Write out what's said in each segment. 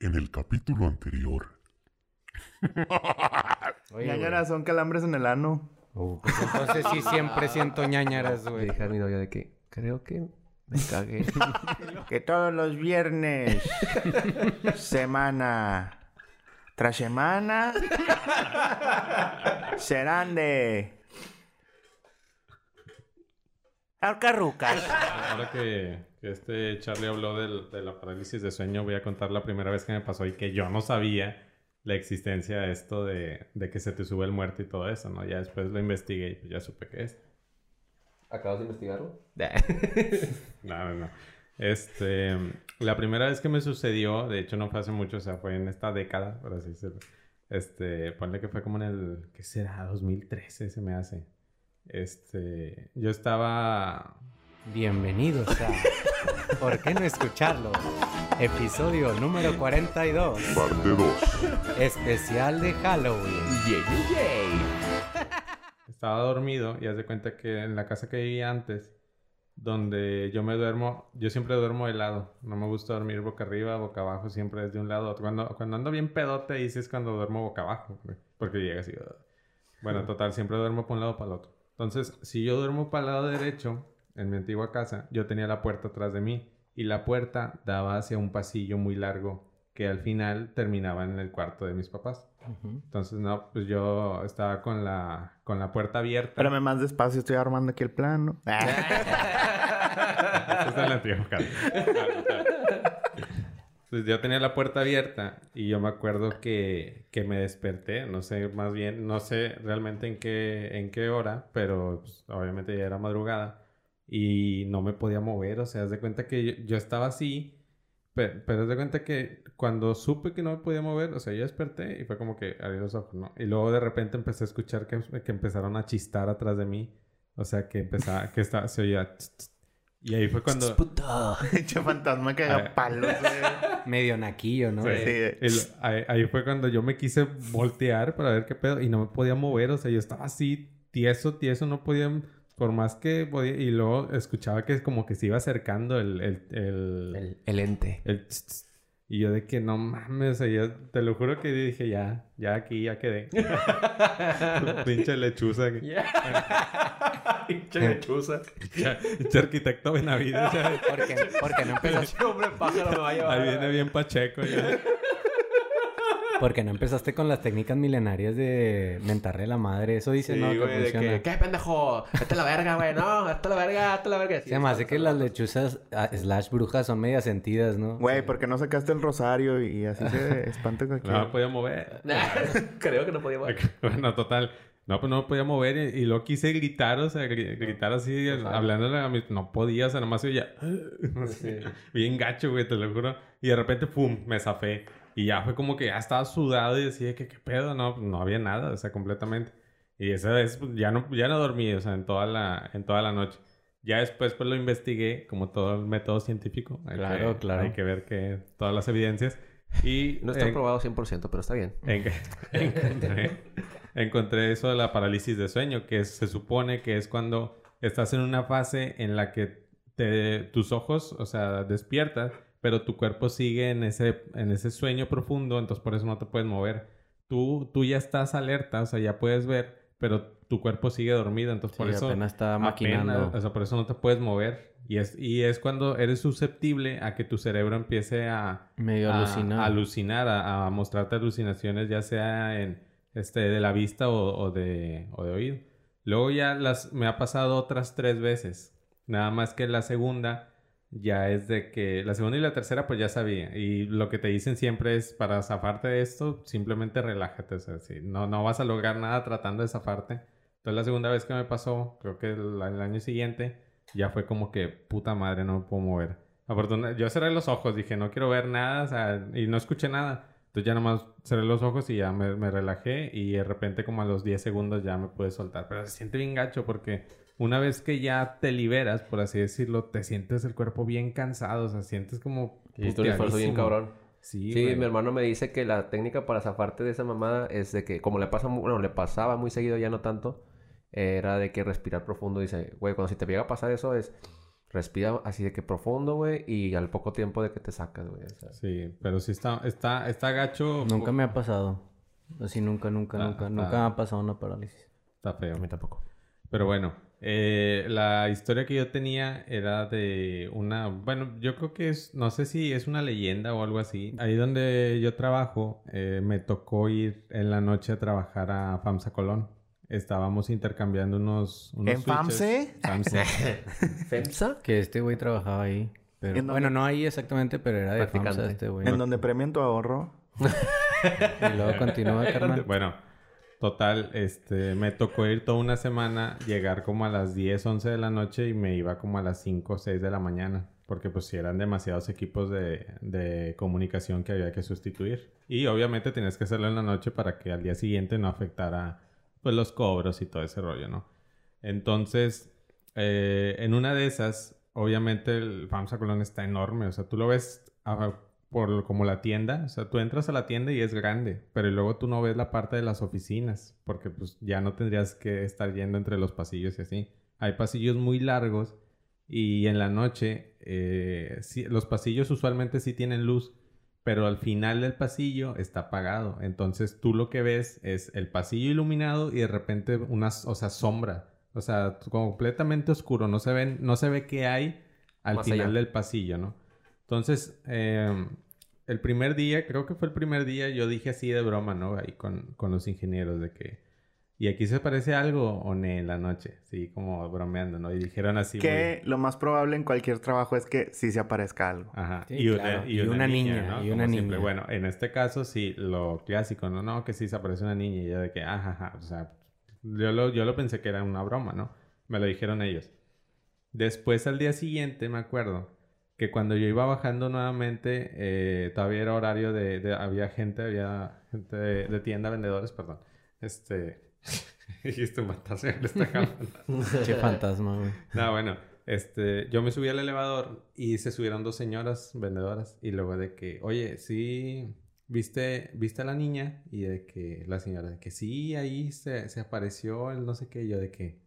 En el capítulo anterior. Oye, Ñañaras son calambres en el ano. Uh, pues entonces sí siempre siento ñañaras, güey. dije a mi novia de que creo que me cagué. Que todos los viernes, semana tras semana, serán de... Alcarrucas. Ahora que este Charlie habló del- de la parálisis de sueño, voy a contar la primera vez que me pasó y que yo no sabía la existencia de esto de, de que se te sube el muerto y todo eso, ¿no? Ya después lo investigué y pues ya supe qué es. ¿Acabas de investigarlo? No, no, no. Este, la primera vez que me sucedió, de hecho no fue hace mucho, o sea, fue en esta década, por así decirlo. Este, ponle que fue como en el, ¿qué será? 2013 se me hace. Este, yo estaba Bienvenidos a ¿Por qué no escucharlo? Episodio número 42. Parte 2. Especial de Halloween. Estaba dormido y haz de cuenta que en la casa que vivía antes, donde yo me duermo, yo siempre duermo de lado. No me gusta dormir boca arriba, boca abajo, siempre es de un lado a otro. Cuando, cuando ando bien pedote, dices cuando duermo boca abajo, porque llega así. "Ugh". Bueno, total, siempre duermo para un lado para el otro. Entonces, si yo duermo para el lado derecho, en mi antigua casa, yo tenía la puerta atrás de mí y la puerta daba hacia un pasillo muy largo que al final terminaba en el cuarto de mis papás. Entonces, no, pues yo estaba con la, con la puerta abierta. Espérame más despacio, estoy armando aquí el plano. Esta es la antigua casa. Pues yo tenía la puerta abierta y yo me acuerdo que, que me desperté, no sé, más bien, no sé realmente en qué, en qué hora, pero pues, obviamente ya era madrugada y no me podía mover, o sea, haz de cuenta que yo, yo estaba así, pe- pero, haz de cuenta que cuando supe que no me podía mover, o sea, yo desperté y fue como que abrí los ojos, ¿no? Y luego de repente empecé a escuchar que, que empezaron a chistar atrás de mí, o sea, que empezaba, que estaba, se oía... y ahí fue cuando... Pinche fantasma que haga palos, güey. Medio naquillo, ¿no? Sí. Sí. El- ahí, ahí fue cuando yo me quise voltear para ver qué pedo y no me podía mover, o sea, yo estaba así tieso, tieso, no podía, por más que podía, y luego escuchaba que como que se iba acercando el, el, el, El, el ente. el tss, tss. y yo de que no mames, o sea, yo te lo juro que dije ya, ya aquí, ya quedé. Pinche lechuza. Pinche lechuza. Pinche arquitecto Benavides. Porque, porque no empezaste, hombre pájaro me va a llevar. Ahí viene bien Pacheco ya. Porque no empezaste con las técnicas milenarias de mentarle a la madre. Eso dice, Sí, no, que de funciona. que, ¿qué pendejo? Vete a la verga, güey, no, vete a la verga, vete a la verga. Se me hace que las lechuzas ah, slash brujas son medias sentidas, ¿no? Güey, ¿por qué no sacaste el rosario y así se espanta No cualquiera? me podía mover. Creo que no podía mover. Bueno, total. No, pues no me podía mover y, y luego quise gritar, o sea, gri- gritar así, hablándole a mi... No podía, o sea, nomás oía... Bien gacho, güey, te lo juro. Y de repente, pum, me zafé. Y ya fue como que ya estaba sudado y decía que qué pedo, no, pues, no había nada, o sea, completamente. Y esa vez pues, ya no, ya no dormí, o sea, en toda la, en toda la noche. Ya después pues lo investigué, como todo el método científico. Hay Claro, que- claro. Hay que ver que todas las evidencias. Y No está en- probado 100%, pero está bien. en- encontré, encontré eso de la parálisis de sueño, que es- se supone que es cuando estás en una fase en la que te, tus ojos, o sea, despiertas, pero tu cuerpo sigue en ese, en ese sueño profundo, entonces por eso no te puedes mover. Tú, tú ya estás alerta, o sea, ya puedes ver, pero tu cuerpo sigue dormido, entonces por Sí, eso apenas está apenas, maquinando. o sea, por eso no te puedes mover. Y es, y es cuando eres susceptible a que tu cerebro empiece a, Medio a- alucinado. a alucinar, a, a mostrarte alucinaciones, ya sea en este de la vista o, o de, o de oído. Luego ya las me ha pasado otras tres veces. Nada más que la segunda ya es de que la segunda y la tercera pues ya sabía. Y lo que te dicen siempre es para zafarte de esto, simplemente relájate. O sea, sí, no, no vas a lograr nada tratando de zafarte. Entonces la segunda vez que me pasó, creo que el, el año siguiente, ya fue como que puta madre, no me puedo mover. Yo cerré los ojos, dije, no quiero ver nada, o sea, y no escuché nada. Entonces ya nomás cerré los ojos y ya me, me relajé y de repente como a los 10 segundos ya me pude soltar. Pero se siente bien gacho porque una vez que ya te liberas, por así decirlo, te sientes el cuerpo bien cansado, o sea, sientes como... Hiciste un esfuerzo bien cabrón. Sí, Sí, mi hermano me dice que la técnica para zafarte de esa mamada es de que, como le pasa, bueno, le pasaba muy seguido, ya no tanto, era de que respirar profundo. Dice, güey, cuando si te llega a pasar eso es Respira así de que profundo, güey, y al poco tiempo de que te sacas, güey. o sea. Sí, pero sí está, está, está gacho. Nunca me ha pasado. Así nunca, nunca, Ah, nunca. ah. Nunca me ha pasado una parálisis. Está feo. A mí tampoco. Pero bueno, eh, la historia que yo tenía era de una, bueno, yo creo que es, no sé si es una leyenda o algo así. Ahí donde yo trabajo, eh, me tocó ir en la noche a trabajar a FAMSA Colón. Estábamos intercambiando unos... unos ¿En switches. FAMSE? FAMSE. ¿FEMSA? Que este güey trabajaba ahí. Pero, bueno, no ahí exactamente, pero era de. FAMSA este güey. En donde premian tu ahorro. Y luego continúa, carnal. Bueno, total, este, me tocó ir toda una semana, llegar como a las 10, 11 de la noche y me iba como a las 5, 6 de la mañana. Porque pues si eran demasiados equipos de, de comunicación que había que sustituir. Y obviamente tenías que hacerlo en la noche para que al día siguiente no afectara pues los cobros y todo ese rollo, ¿no? Entonces, eh, en una de esas, obviamente el FAMSA Colón está enorme. O sea, tú lo ves ah, por como la tienda. O sea, tú entras a la tienda y es grande. Pero luego tú no ves la parte de las oficinas. Porque pues ya no tendrías que estar yendo entre los pasillos y así. Hay pasillos muy largos. Y en la noche, eh, sí- los pasillos usualmente sí tienen luz. Pero al final del pasillo está apagado. Entonces tú lo que ves es el pasillo iluminado y de repente una, o sea, sombra. O sea, completamente oscuro. No se ven, no se ve qué hay al Más final allá. del pasillo, ¿no? Entonces, eh, el primer día, creo que fue el primer día, yo dije así de broma, ¿no? Ahí con, con los ingenieros de que... ¿Y aquí se parece algo o no en la noche? Sí, como bromeando, ¿no? Y dijeron así... Que lo más probable en cualquier trabajo es que sí se aparezca algo. muy- Ajá. Sí, y, una, claro. y Y una una niña, niña, ¿no? y Como una siempre. niña. Bueno, en este caso sí, lo clásico, ¿no? No, que sí se aparece una niña y ya de que, ajá, ajá. O sea, yo lo, yo lo pensé que era una broma, ¿no? Me lo dijeron ellos. Después al día siguiente me acuerdo que cuando yo iba bajando nuevamente, eh, todavía era horario de, de- había gente, había gente de, de tienda, vendedores, perdón. Este, dijiste un fantasma, está. Che fantasma, güey. No, bueno, este, yo me subí al elevador y se subieron dos señoras vendedoras y luego de que, oye, sí, viste, viste a la niña y de que la señora de que sí, ahí se, se apareció el no sé qué, y yo de que,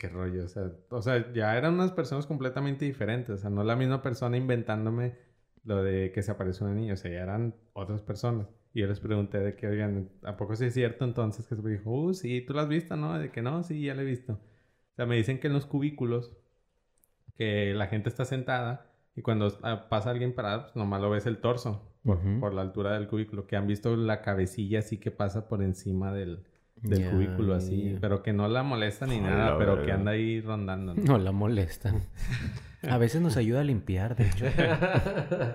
qué rollo, o sea, o sea, ya eran unas personas completamente diferentes, o sea, no la misma persona inventándome lo de que se apareció una niña, o sea, ya eran otras personas. Y yo les pregunté de que, oigan, ¿a poco sí es cierto entonces? Que se me dijo, uh, sí, tú lo has visto, ¿no? De que no, sí, ya lo he visto. O sea, me dicen que en los cubículos, que la gente está sentada y cuando ah, pasa alguien parado, pues nomás lo ves el torso por, Ujú. por la altura del cubículo. Que han visto la cabecilla así que pasa por encima del, del cubículo así. Pero que no la molesta ni nada, pero que anda ahí rondando. ¿no? No la molestan. A veces nos ayuda a limpiar, de hecho.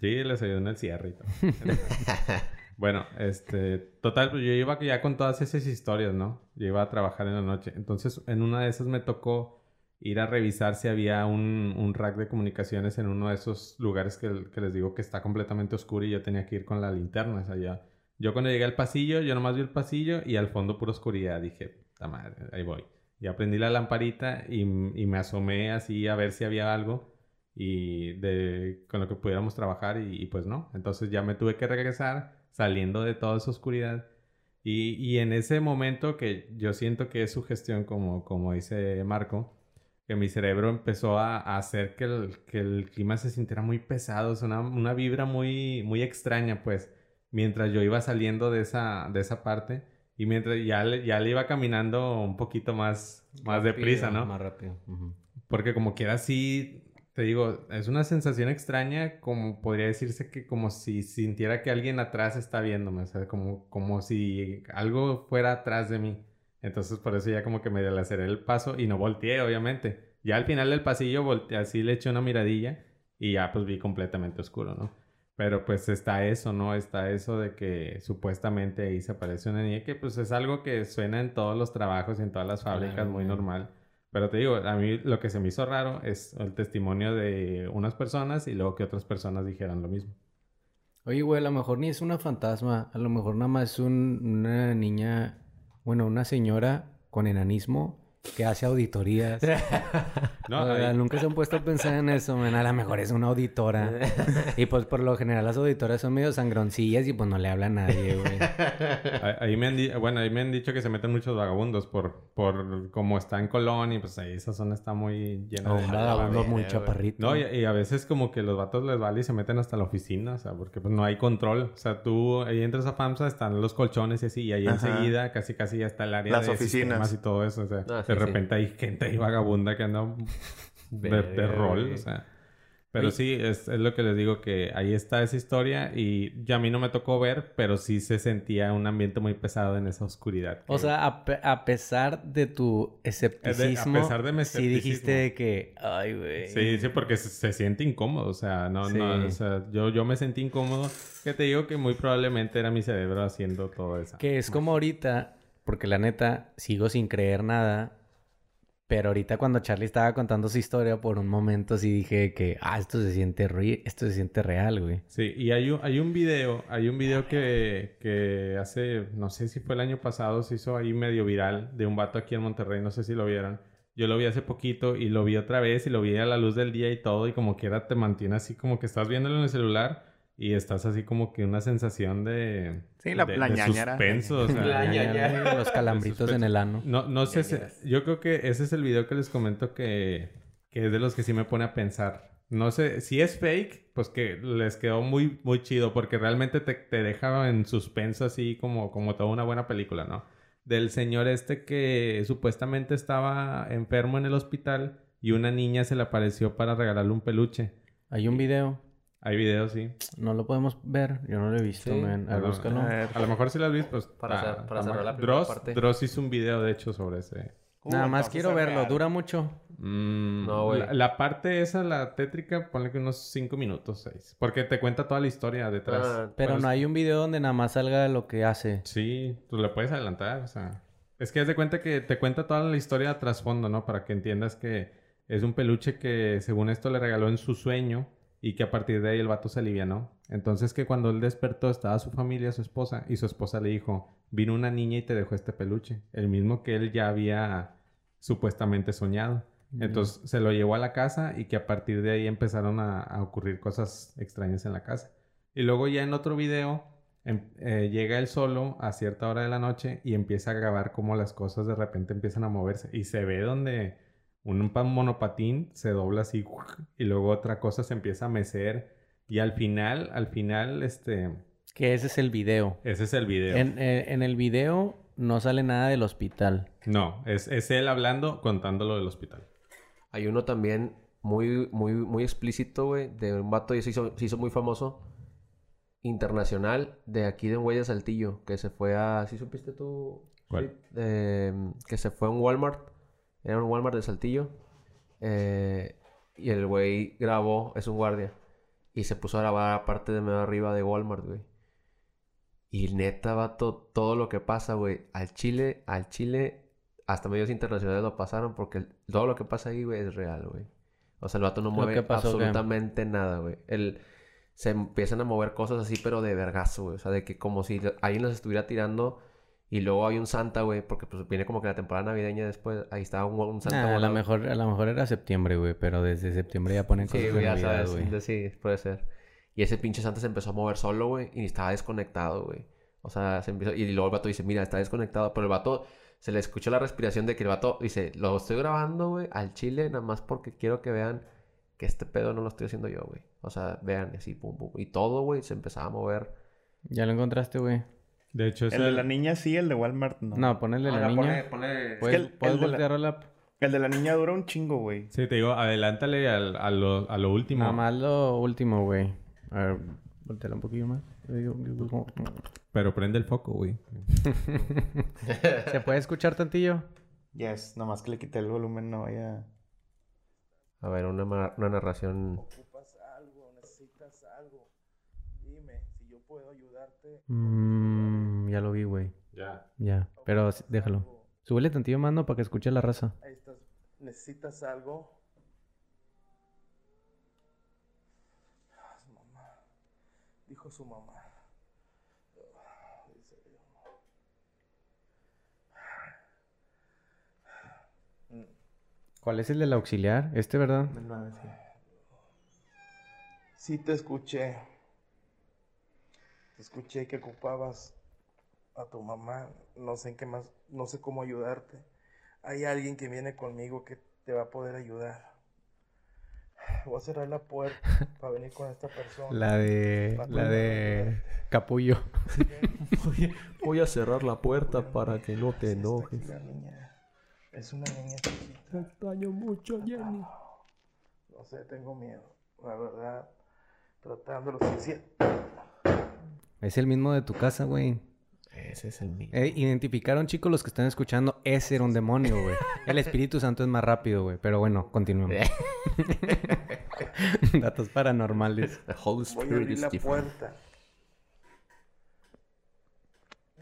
Sí, les ayudó en el cierre y todo. bueno, este, total, pues yo iba ya con todas esas historias, ¿no? Yo iba a trabajar en la noche. Entonces, en una de esas me tocó ir a revisar si había un, un rack de comunicaciones en uno de esos lugares que, que les digo que está completamente oscuro y yo tenía que ir con la linterna. O sea, ya- Yo cuando llegué al pasillo, yo nomás vi el pasillo y al fondo pura oscuridad. Dije, puta madre, ahí voy. Y aprendí la lamparita y, y me asomé así a ver si había algo y de con lo que pudiéramos trabajar y, pues no. Entonces ya me tuve que regresar saliendo de toda esa oscuridad. Y, y en ese momento que yo siento que es su gestión, como, como dice Marco, que mi cerebro empezó a, hacer que el, que el clima se sintiera muy pesado, es una, una vibra muy, muy extraña, pues, mientras yo iba saliendo de esa, de esa parte y mientras ya, le- ya le iba caminando un poquito más, más deprisa, ¿no? Más rápido. Porque como quiera así, te digo, es una sensación extraña, como podría decirse que como si sintiera que alguien atrás está viéndome, o sea, como, como si algo fuera atrás de mí. Entonces por eso ya como que me aceleré el paso y no volteé, obviamente. Ya al final del pasillo volteé, así le eché una miradilla y ya pues vi completamente oscuro, ¿no? Pero pues está eso, ¿no? Está eso de que supuestamente ahí se aparece una niña, que pues es algo que suena en todos los trabajos y en todas las fábricas, Claro, muy claro. normal. Pero te digo, a mí lo que se me hizo raro es el testimonio de unas personas y luego que otras personas dijeran lo mismo. Oye, güey, a lo mejor ni es una fantasma. A lo mejor nada más es un- una niña, bueno, una señora con enanismo que hace auditorías. No, O sea, hay- nunca se han puesto a pensar en eso, man. A lo mejor es una auditora. y pues por lo general las auditoras son medio sangroncillas y pues no le habla a nadie, güey. Ahí, me han bueno, ahí me han dicho que se meten muchos vagabundos por, por como está en Colón y pues ahí esa zona está muy llena de un gente. vagabundo verga, muy. No, y, y a veces como que los vatos les vale y se meten hasta la oficina, o sea, porque pues no hay control. O sea, tú ahí entras a FAMSA, están los colchones y así, y ahí Ajá. enseguida casi casi ya está el área Las de oficinas. y todo eso. O sea, Ah, sí. Repente hay gente ahí vagabunda que anda de, de rol, o sea. Pero sí, es, es lo que les digo, que ahí está esa historia y ya a mí no me tocó ver, pero sí se sentía un ambiente muy pesado en esa oscuridad. O que- sea, a, pe- a pesar de tu escepticismo, pesar de mi sí escepticismo. dijiste de que, ay, güey. Sí, sí, porque se, se siente incómodo, o sea, no, Sí. no, o sea, yo, yo me sentí incómodo, que te digo que muy probablemente era mi cerebro haciendo todo eso. Que es como ahorita, porque la neta, sigo sin creer nada. Pero ahorita cuando Charlie estaba contando su historia, por un momento sí dije que, ah, esto se siente, esto se siente real, güey. Sí, y hay un, hay un video, hay un video que, que hace, no sé si fue el año pasado, se hizo ahí medio viral, de un vato aquí en Monterrey, no sé si lo vieron. Yo lo vi hace poquito y lo vi otra vez y lo vi a la luz del día y todo y como quiera te mantiene así como que estás viéndolo en el celular y estás así como que una sensación de... Sí, la- de, la de ñañara. suspenso, o sea, La ya. Los calambritos en el ano. No, no sé, si- yo creo que ese es el video que les comento que, que es de los que sí me pone a pensar. No sé, si es fake, pues que les quedó muy, muy chido porque realmente te, te deja en suspenso así como, como toda una buena película, ¿no? Del señor este que supuestamente estaba enfermo en el hospital y una niña se le apareció para regalarle un peluche. Hay un video. Hay videos, sí. No lo podemos ver. Yo no lo he visto, Sí. man. A búscalo. lo mejor si lo has visto, pues... Para ah, hacer- para cerrar la primera Dross, parte. Dross hizo un video, de hecho, sobre ese... Uh, Nada más quiero verlo. real. Dura mucho. Mm, No, güey. La, la parte esa, la tétrica, ponle que unos 5 minutos, 6. Porque te cuenta toda la historia detrás. Ah, Pero Bueno, no hay un video donde nada más salga lo que hace. Sí, tú le puedes adelantar, o sea. Es que haz de cuenta que te cuenta toda la historia a trasfondo, ¿no? Para que entiendas que es un peluche que según esto le regaló en su sueño y que a partir de ahí el vato se alivianó. Entonces que cuando él despertó estaba su familia, su esposa, y su esposa le dijo, vino una niña y te dejó este peluche. El mismo que él ya había supuestamente soñado. Entonces se lo llevó a la casa y que a partir de ahí empezaron a, a ocurrir cosas extrañas en la casa. Y luego ya en otro video em- eh, llega él solo a cierta hora de la noche y empieza a grabar cómo las cosas de repente empiezan a moverse. Y se ve donde un pa- monopatín se dobla así y luego otra cosa se empieza a mecer. Y al final, al final, este, Que ese es el video. ese es el video. En, eh, en el video no sale nada del hospital. No, es, es él hablando, contando lo del hospital. Hay uno también muy, muy, muy explícito, güey, de un vato y se hizo, se hizo muy famoso. Internacional de aquí de Huella Saltillo, que se fue a. ¿Sí supiste tú? ¿Cuál? Sí, eh, que se fue a un Walmart. Era un Walmart de Saltillo. eh, y el güey grabó, es un guardia. Y se puso a grabar aparte de medio arriba de Walmart, güey. Y neta, vato, todo lo que pasa, güey, al Chile, al Chile, hasta medios internacionales lo pasaron porque el- todo lo que pasa ahí, güey, es real, güey. O sea, el vato no ¿Lo mueve qué? absolutamente nada, güey. El, se empiezan a mover cosas así, pero de vergazo, güey. O sea, de que como si alguien los estuviera tirando y luego hay un Santa, güey, porque pues viene como que la temporada navideña después. Ahí estaba un, un Santa. Nah, a lo mejor, a lo mejor era septiembre, güey, pero desde septiembre ya ponen Sí, cosas güey, de ya Navidad, sabes. Sí, puede ser. Y ese pinche Santa se empezó a mover solo, güey, y estaba desconectado, güey. O sea, se empezó... Y luego el vato dice, mira, está desconectado. Pero el vato, se le escuchó la respiración de que el vato dice, lo estoy grabando, güey, al chile, nada más porque quiero que vean que este pedo no lo estoy haciendo yo, güey. O sea, vean, así, pum, pum. Y todo, güey, se empezaba a mover. Ya lo encontraste, güey. De hecho, es El de la niña sí, el de Walmart no. No, ponele la Ahora, niña. ponle- ponle- ¿Puedes, el- puedes el de la- voltear a la... El de la niña dura un chingo, güey. Sí, te digo, adelántale al- a, lo, a lo último. Nada más lo último, güey. A ver, volteala un poquillo más. Pero prende el foco, güey. ¿Se puede escuchar tantillo? Yes, nomás que le quité el volumen, no vaya. A ver, una, una narración. ocupas algo, necesitas algo, dime si yo puedo Mm, ya lo vi, güey. Ya. Ya, pero déjalo. Súbele tantillo ¿no? Para que escuche la raza. Ahí estás, necesitas algo. Ah, su mamá, dijo su mamá. ¿Cuál es el del auxiliar? Este, ¿verdad? Del nueve, sí. Sí te escuché. Te escuché que ocupabas a tu mamá. No sé en qué más, no sé cómo ayudarte. Hay alguien que viene conmigo que te va a poder ayudar. Voy a cerrar la puerta para venir con esta persona. La de... La de... Capullo. Voy, voy a cerrar la puerta para que no te enojes. la niña. Es una niña chiquita. Te extraño mucho, Jenny. No sé, tengo miedo. La verdad, tratando lo suficiente. Es el mismo de tu casa, güey. Ese es el mío. Eh, identificaron, chicos, los que están escuchando, ese era un demonio, güey. El Espíritu Santo es más rápido, güey. Pero bueno, continuemos. Datos paranormales. The Holy Voy a Spirit abrir is la puerta.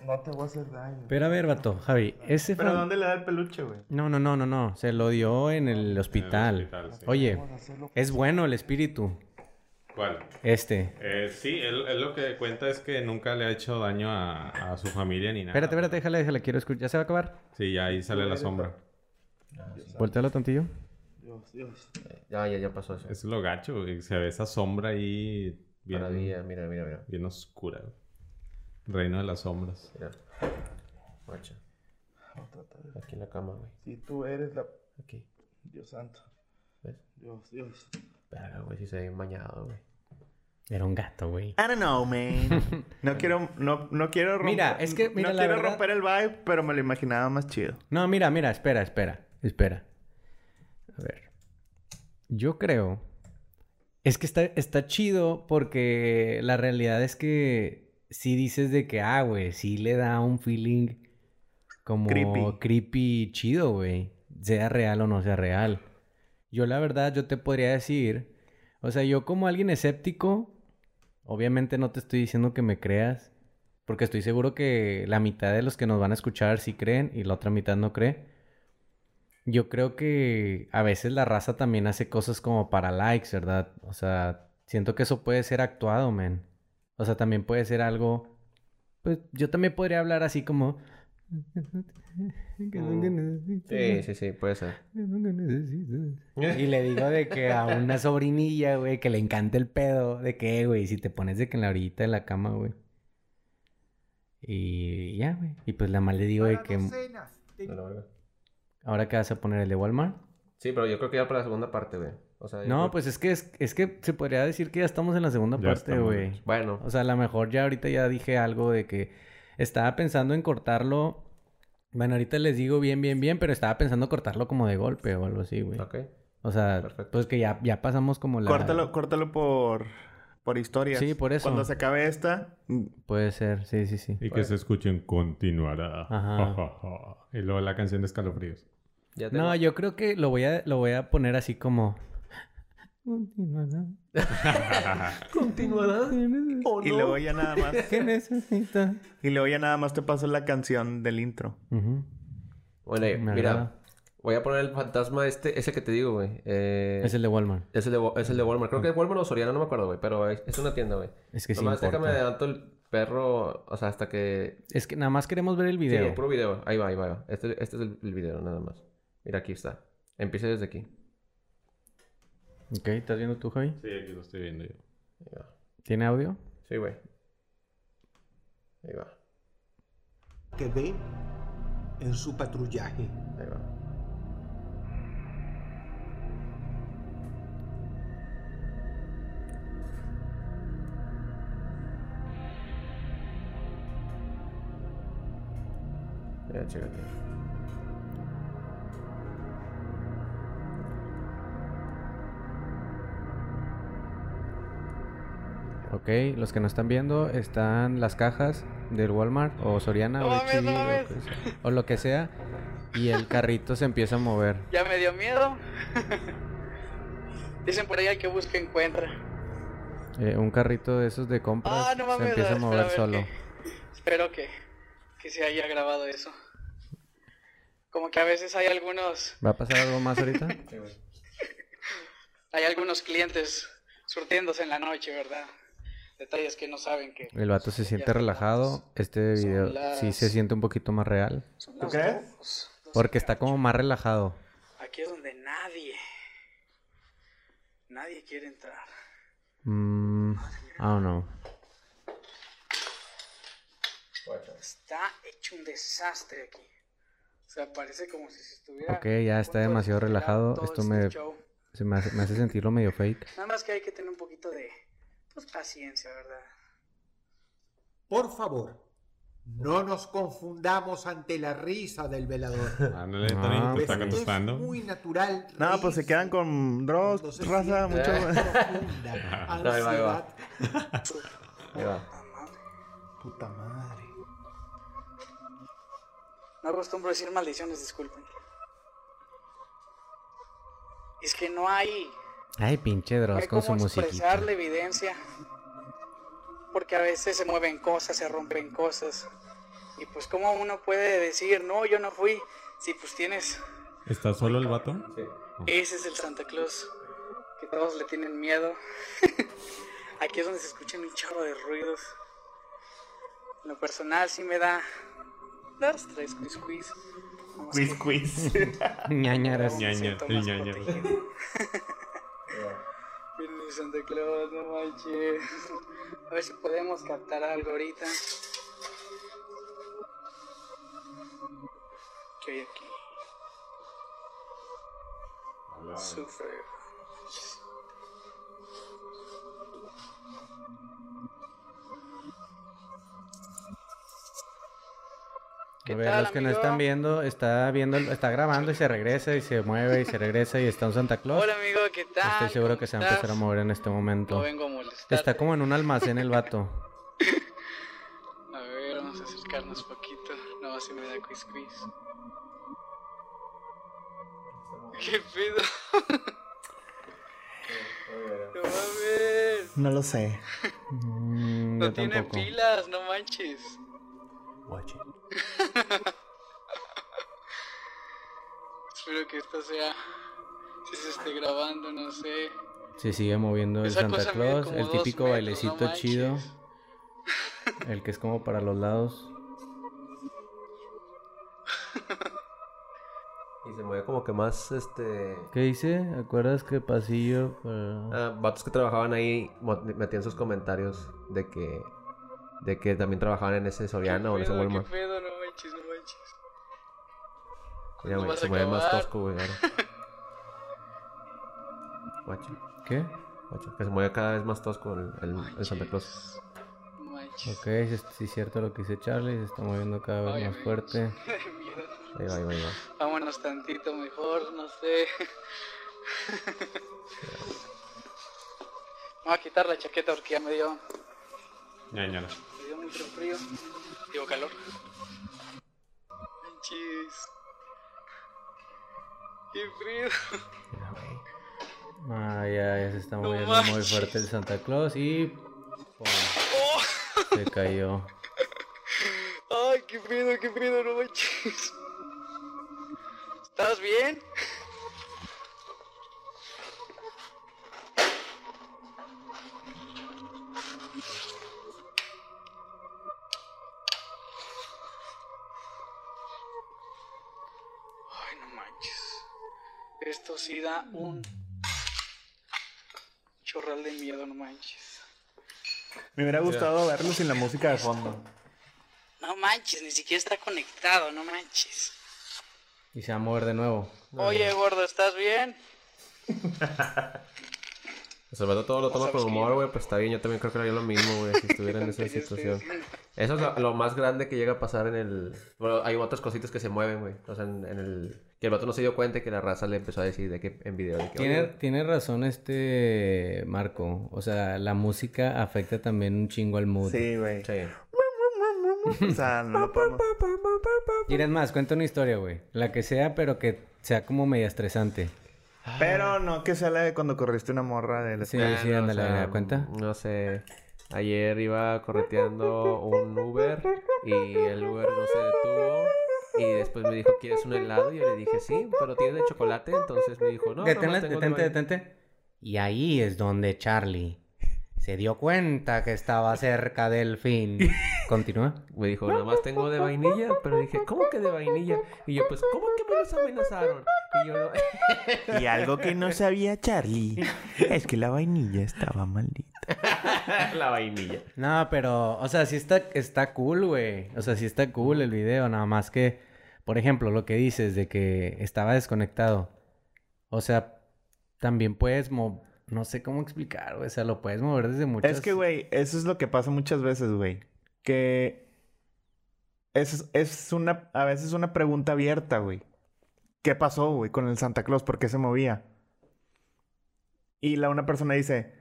No te voy a hacer daño. Pero a ver, vato, Javi, ese ¿Pero fan- dónde le da el peluche, güey? No, no, no, no, no. Se lo dio en el hospital. hospital, sí. Oye, es bueno el espíritu. ¿Cuál? Este. Eh, sí, él, él lo que cuenta es que nunca le ha hecho daño a, a su familia ni nada. Espérate, espérate, déjala, déjala. Quiero escuchar. ¿Ya se va a acabar? Sí, ya ahí sale la sombra. Voltealo tantillo. Dios, Dios. Ya, ya, ya pasó eso. Es lo gacho, güey. Se ve esa sombra ahí bien, Maravilla, mira, mira, mira. bien oscura. Reino de las sombras. Mira. Macha. Aquí en la cama, güey. Si tú eres la... Aquí. Dios santo. ¿Ves? Dios, Dios. Verga, güey, si se ve bañado, güey. Era un gato, güey. I don't know, man. No quiero, no, no quiero romper. Mira, es que, mira, no la quiero verdad- romper el vibe, pero me lo imaginaba más chido. No, mira, mira, espera, espera, espera. A ver. Yo creo. Es que está, está chido porque la realidad es que si dices de que, ah, güey, sí le da un feeling como Creepy. creepy chido, güey. Sea real o no sea real. Yo la verdad, yo te podría decir, o sea, yo como alguien escéptico, obviamente no te estoy diciendo que me creas, porque estoy seguro que la mitad de los que nos van a escuchar sí creen y la otra mitad no cree. Yo creo que a veces la raza también hace cosas como para likes, ¿verdad? O sea, siento que eso puede ser actuado, man. O sea, también puede ser algo... Pues yo también podría hablar así como... Sí, sí, sí, puede ser. Y le digo de que a una sobrinilla, güey, que le encanta el pedo, de que, "Eh, güey, si te pones de que en la orillita de la cama, güey. Y ya, güey. Y pues la mal le digo de que. ¿ahora qué vas a poner el de Walmart? Sí, pero yo creo que ya para la segunda parte, güey. O sea, yo No, creo- pues es que, es, es que se podría decir que ya estamos en la segunda Ya parte, güey. Bueno, O sea, a lo mejor ya ahorita ya dije algo de que estaba pensando en cortarlo. Bueno, ahorita les digo bien, bien, bien, pero estaba pensando cortarlo como de golpe o algo así, güey. ok. O sea, Perfecto. pues que ya, ya pasamos como la... Córtalo, córtalo por, por historias. Sí, por eso. Cuando se acabe esta, mm, Puede ser, sí, sí, sí. Y que se escuchen continuará. Ajá. y luego la canción de escalofríos. Ya No, yo creo que lo voy a, lo voy a poner así como... Continuará. ¿Continuará? ¿O y no? luego ya nada más. ¿Qué necesitas? y luego ya nada más te paso la canción del intro. Bueno, Me mira. agrada. Voy a poner el fantasma este, ese que te digo, güey. Eh, Es el de Walmart. es el de, es el de Walmart. Creo que es Walmart o Soriana, no me acuerdo, güey. Pero es, es una tienda, güey. Es que sí Nomás déjame importa. adelanto el perro, o sea, hasta que... Es que nada más queremos ver el Sí, video. el puro video. Ahí va, ahí va. Este, este es el, el video, nada más. Mira, aquí está. Empieza desde aquí. Ok, ¿estás viendo tú, Javi? Sí, aquí lo estoy viendo yo. Ahí va. ¿Tiene audio? Sí, güey. Ahí va. que ve en su patrullaje. Ahí va. Ya, chécate. Ok, los que no están viendo, están las cajas del Walmart o Soriana No o mames, no o, sea- lo que sea. Y el carrito se empieza a mover. Ya me dio miedo. Dicen por ahí al que busca encuentra. Eh, un carrito de esos de compras Ah, no mames. se empieza a mover ver solo. que- espero que, que se haya grabado eso. Como que a veces hay algunos, ¿Va a pasar algo más ahorita? hay algunos clientes surtiéndose en la noche, ¿verdad? Detalles que no saben que El vato se siente relajado. Este video sí se siente un poquito más real. son ¿Tú crees? dos, dos Porque está como más relajado. Aquí es donde nadie, nadie quiere entrar. Mm, I don't know. Está hecho un desastre aquí. O sea, parece como si se estuviera... Ok, ya a está demasiado relajado. Esto este me, show. se me, hace, me hace sentirlo medio fake. Nada más que hay que tener un poquito de, pues, paciencia, ¿verdad? Por favor, no nos confundamos ante la risa del velador. Ah, te pues está Es contestando. muy natural. No, pues se quedan con se raza, siente mucho. profunda Ahí va, ahí va. ansiedad. Ahí va. Puta madre. No acostumbro decir maldiciones, disculpen. Es que no hay, Ay, pinche Dross con su musiquita. expresar la evidencia. Porque a veces se mueven cosas, se rompen cosas. Y pues cómo uno puede decir, no, yo no fui. Si pues tienes, ¿Está solo el vato? ese es el Santa Claus. Que todos le tienen miedo. Aquí es donde se escuchan un chorro de ruidos. En lo personal sí me da dos, tres quiz quiz. Quiz, quiz. Ñañaras. Me Viene Santa Claus, no manches. A ver si podemos captar algo ahorita. ¿Qué hay aquí? Sufre. A ¿Qué ver, tal, los que no están viendo, está viendo, está grabando y se regresa y se mueve y se regresa y está un Santa Claus. Hola amigo, ¿qué tal? Estoy seguro ¿Cómo que se va a empezar a mover en este momento. No vengo a molestar. Está como en un almacén el vato. A ver, vamos a acercarnos poquito. No, si me da quiz quiz. ¿Qué pedo? no mames. No lo sé. Mm, No yo tiene tampoco. pilas, no manches. Espero que esto sea. Si se esté grabando, no sé. Se sigue moviendo el Santa Claus, el típico metros, bailecito no chido, el que es como para los lados. Y se mueve como que más, este... ¿Qué dice? ¿Acuerdas que pasillo para... Ah, vatos que trabajaban ahí metían sus comentarios de que... De que también trabajaban en ese Soriana o en ese ¿Qué pedo, Walmart. ¿Qué pedo? No manches, no manches. Mira, ¿Cuándo güey, se mueve más tosco, güey. ahora. ¿Qué? que se mueve cada vez más tosco el, el- el Santa Claus. No manches. Ok, sí es sí cierto lo que dice Charlie, se está moviendo cada vez Ay, más fuerte. Miedo. Ahí va, ahí va, ahí va. Vámonos tantito mejor, no sé. Me voy a quitar la chaqueta porque ya me dio, Ñañara. me dio mucho frío. Digo calor. Manches. Qué frío. Ah, ya, ya se está No moviendo muy fuerte el Santa Claus y... ¡pum! Oh. Se cayó. Ay, qué frío, qué frío, no manches. ¿Estás bien? Sí da un chorral de miedo, no manches. Me hubiera gustado verlo sin la música de fondo. No manches, ni siquiera está conectado, no manches. Y se va a mover de nuevo. Oye, gordo, ¿estás bien? Sobre todo todo lo toma que humor, güey. Pues está bien, yo también creo que haría lo mismo, güey, si estuviera en esa situación. Eso es lo, lo más grande que llega a pasar en el... Bueno, hay otras cositas que se mueven, güey. O sea, en, en el... Que el vato no se dio cuenta y que la raza le empezó a decir de que en video. De que, Tiene, "Oye, tiene razón este Marco. O sea, la música afecta también un chingo al mood. Sí, güey. Sí. O sea, no lo podemos. Y es más, cuenta una historia, güey. La que sea, pero que sea como media estresante. Pero no que sea la de cuando corriste una morra de la Sí, escuela. sí, o ándale, sea, ¿da cuenta? No sé. Ayer iba correteando un Uber y el Uber no se detuvo. Y después me dijo, ¿quieres un helado? Y yo le dije, sí, pero tiene de chocolate. Entonces me dijo, no, tengo detente, vainilla". detente. Y ahí es donde Charlie se dio cuenta que estaba cerca del fin. Continúa. Me dijo, nada más tengo de vainilla. Pero dije, ¿cómo que de vainilla? Y yo, pues, ¿cómo que me los amenazaron? Y yo, Y algo que no sabía Charlie es que la vainilla estaba maldita. la vainilla. No, pero, o sea, sí está, está cool, güey. O sea, sí está cool el video, nada más que, por ejemplo, lo que dices de que estaba desconectado. O sea, también puedes no sé cómo explicar, güey. O sea, lo puedes mover desde muchas... Es que, güey, eso es lo que pasa muchas veces, güey. Que es, es una, a veces una pregunta abierta, güey. ¿Qué pasó, güey, con el Santa Claus? ¿Por qué se movía? Y la una persona dice,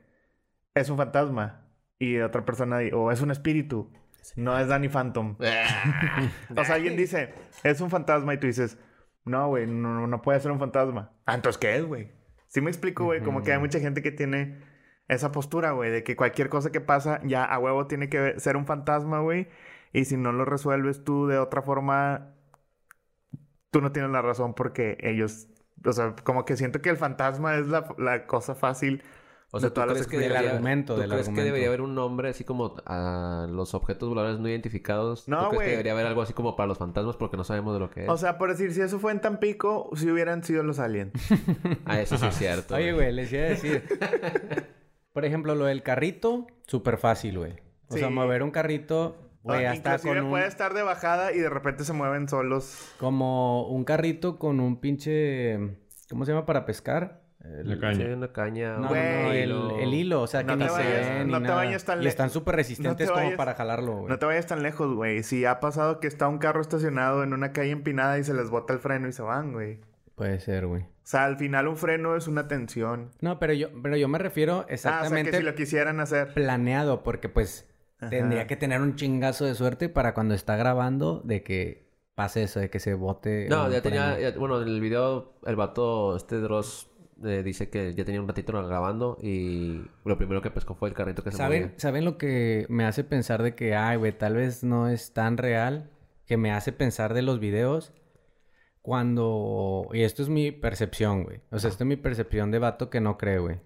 es un fantasma. Y otra persona dice, o es un espíritu. No es Danny Phantom. o sea, alguien dice, es un fantasma y tú dices, no, güey, no, no puede ser un fantasma. Ah, entonces, ¿qué es, güey? Sí me explico, güey, como que hay mucha gente que tiene esa postura, güey, de que cualquier cosa que pasa ya a huevo tiene que ser un fantasma, güey. Y si no lo resuelves tú de otra forma, tú no tienes la razón porque ellos, o sea, como que siento que el fantasma es la, la cosa fácil. O sea, de ¿tú todas las crees que Del debería, argumento, ¿tú del crees que debería haber un nombre así como a los objetos voladores no identificados? No, ¿Tú crees güey. que debería haber algo así como para los fantasmas porque no sabemos de lo que es? O sea, por decir, si eso fue en Tampico, si hubieran sido los aliens. ah, eso sí es cierto. Oye, güey, les iba a decir. Por ejemplo, lo del carrito, súper fácil, güey. O sea, mover un carrito, güey, Ah, hasta Inclusive con un... puede estar de bajada y de repente se mueven solos. Como un carrito con un pinche... ¿Cómo se llama para pescar? El- La caña. Sí, una caña. No, no, el, hilo. el hilo, o sea, No que te ni se vayas- ve ni no te nada. vayas tan Y le- están súper resistentes no te como vayas- para jalarlo, güey. No te vayas tan lejos, güey. Si ha pasado que está un carro estacionado en una calle empinada y se les bota el freno y se van, güey. Puede ser, güey. O sea, al final un freno es una tensión. No, pero yo, pero yo me refiero Ah, o sea, exactamente que si lo quisieran hacer. planeado, porque pues Ajá. tendría que tener un chingazo de suerte para cuando está grabando de que pase eso, de que se bote. No, ya tenía... ya- bueno, en el video el vato, este Dross, eh, dice que ya tenía un ratito grabando y lo primero que pescó fue el carrito que se ¿Saben, movía. ¿Saben lo que me hace pensar de que, ay, güey, tal vez no es tan real? Que me hace pensar de los videos cuando... Y esto es mi percepción, güey. O sea, esto es mi percepción de vato que no cree, güey.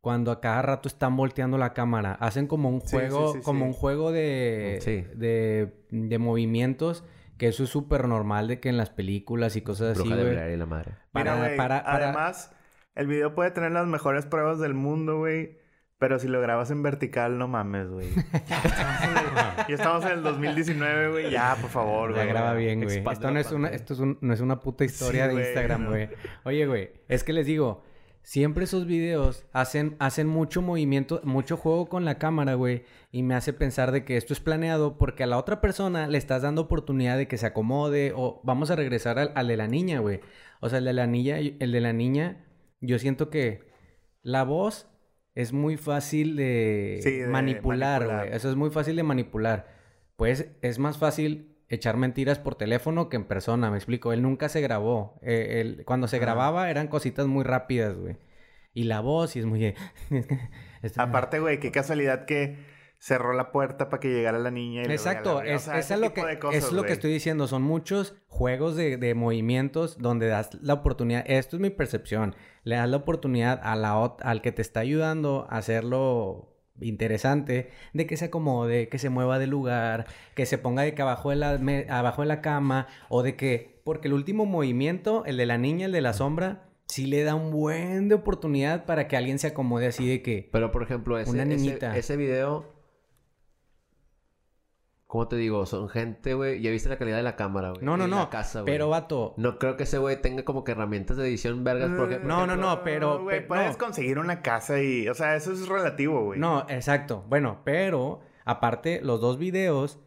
Cuando a cada rato están volteando la cámara. Hacen como un juego, sí, sí, como sí. un juego de, Sí. de, de movimientos. Que eso es súper normal de que en las películas y cosas así, de güey. La madre. Para, Mira, güey, para, para- además, el video puede tener las mejores pruebas del mundo, güey. Pero si lo grabas en vertical, no mames, güey. ya, estamos en el- ya estamos en el 2019, güey. Ya, por favor, Ya güey. graba bien, güey. Esto no la es una, esto es un- no es una puta historia Sí, de Instagram, no. güey. Oye, güey, es que les digo, siempre esos videos hacen, hacen mucho movimiento, mucho juego con la cámara, güey. Y me hace pensar de que esto es planeado porque a la otra persona le estás dando oportunidad de que se acomode. O vamos a regresar al, al de la niña, güey. O sea, el de la niña, el de la niña, yo siento que la voz es muy fácil de, Sí, de manipular, güey. Eso es muy fácil de manipular. Pues es más fácil echar mentiras por teléfono que en persona, me explico. Él nunca se grabó. Eh, él- cuando se grababa eran cositas muy rápidas, güey. Y la voz, y es muy... Aparte, güey, qué casualidad que cerró la puerta para que llegara la niña. Y Exacto, abrió. O es, sea, es ese a lo que, de cosas, es lo que estoy diciendo. Son muchos juegos de, de movimientos donde das la oportunidad. Esto es mi percepción. Le das la oportunidad a la, ot- al que te está ayudando a hacerlo interesante de que se acomode, que se mueva de lugar, que se ponga de que abajo de la, me- abajo de la cama o de que, porque el último movimiento, el de la niña, el de la sombra, sí le da un buen de oportunidad para que alguien se acomode así de que, Pero, por ejemplo, ese, Una ese- niñita. ese video... ¿Cómo te digo? Son gente, güey... Ya viste la calidad de la cámara, güey. no, no, la no, casa, güey. pero vato, No creo que ese güey tenga como que herramientas de edición vergas porque... No, no, no, pero- Güey, pe- puedes no. conseguir una casa y... O sea, eso es relativo, güey. No, exacto. Bueno, pero aparte, los dos videos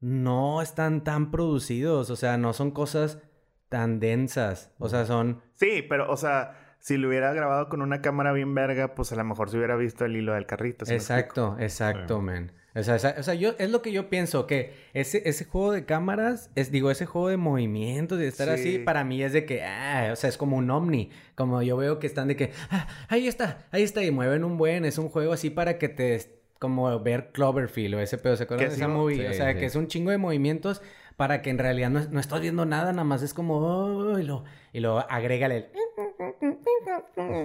no están tan producidos. O sea, no son cosas tan densas. O sea, son. Sí, pero, o sea... Si lo hubiera grabado con una cámara bien verga, pues a lo mejor se hubiera visto el hilo del carrito. ¿sí me Exacto, exacto, man. O sea, o sea, yo es lo que yo pienso, que ese, ese juego de cámaras, es, digo, ese juego de movimientos, de estar Sí. así, para mí es de que, ah, o sea, es como un ovni. Como yo veo que están de que, ah, ahí está, ahí está, y mueven un buen, es un juego así para que te, como ver Cloverfield o ese pedo, ¿se acuerdan de esa movie? sí, o sea, sí. que es un chingo de movimientos para que en realidad no, no estás viendo nada, nada más es como, oh, y lo, y lo agrégale el...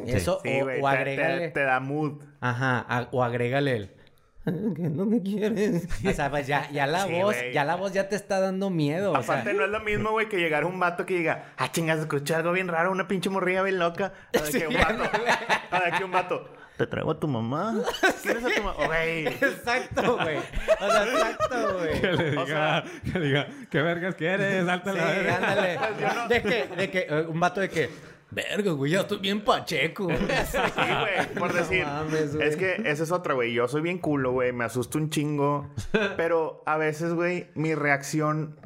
Eso, o, güey. o te- te- agrégale... te da mood. Ajá, a- o agrégale el... ¿Qué no me quieres? O sea, pues ya, ya la Sí, voz, ya la voz ya te está dando miedo. O sea, Aparte, no es lo mismo, güey, que llegar un vato que diga, ah, chingas, escuché algo bien raro, una pinche morrilla bien loca. A ver, que un vato. A ver, que un vato. Te traigo a tu mamá. ¿Quieres a tu mamá? Güey. exacto, güey. O sea, exacto, güey. Que le diga, O sea- que le diga, ¿qué vergas quieres? Sí, ándale. Pues yo no- De que, de que, eh, un vato de que, verga, güey, ya estoy bien pacheco. Sí, güey, por decir. No mames, güey. es que esa es otra, güey. Yo soy bien culo, güey. Me asusto un chingo. Pero a veces, güey, mi reacción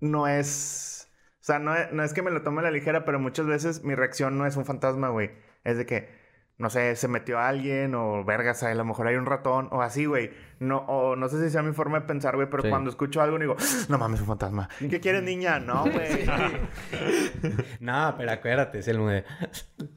no es. O sea, no es, no es que me lo tome a la ligera, pero muchas veces mi reacción no es un fantasma, güey. Es de que, no sé, se metió alguien o vergas, a lo mejor hay un ratón o así, güey. No, o no sé si sea mi forma de pensar, güey, pero Sí. cuando escucho algo digo, no mames, un fantasma. ¿Qué quieres, niña? No, güey. No, pero acuérdate, es el de...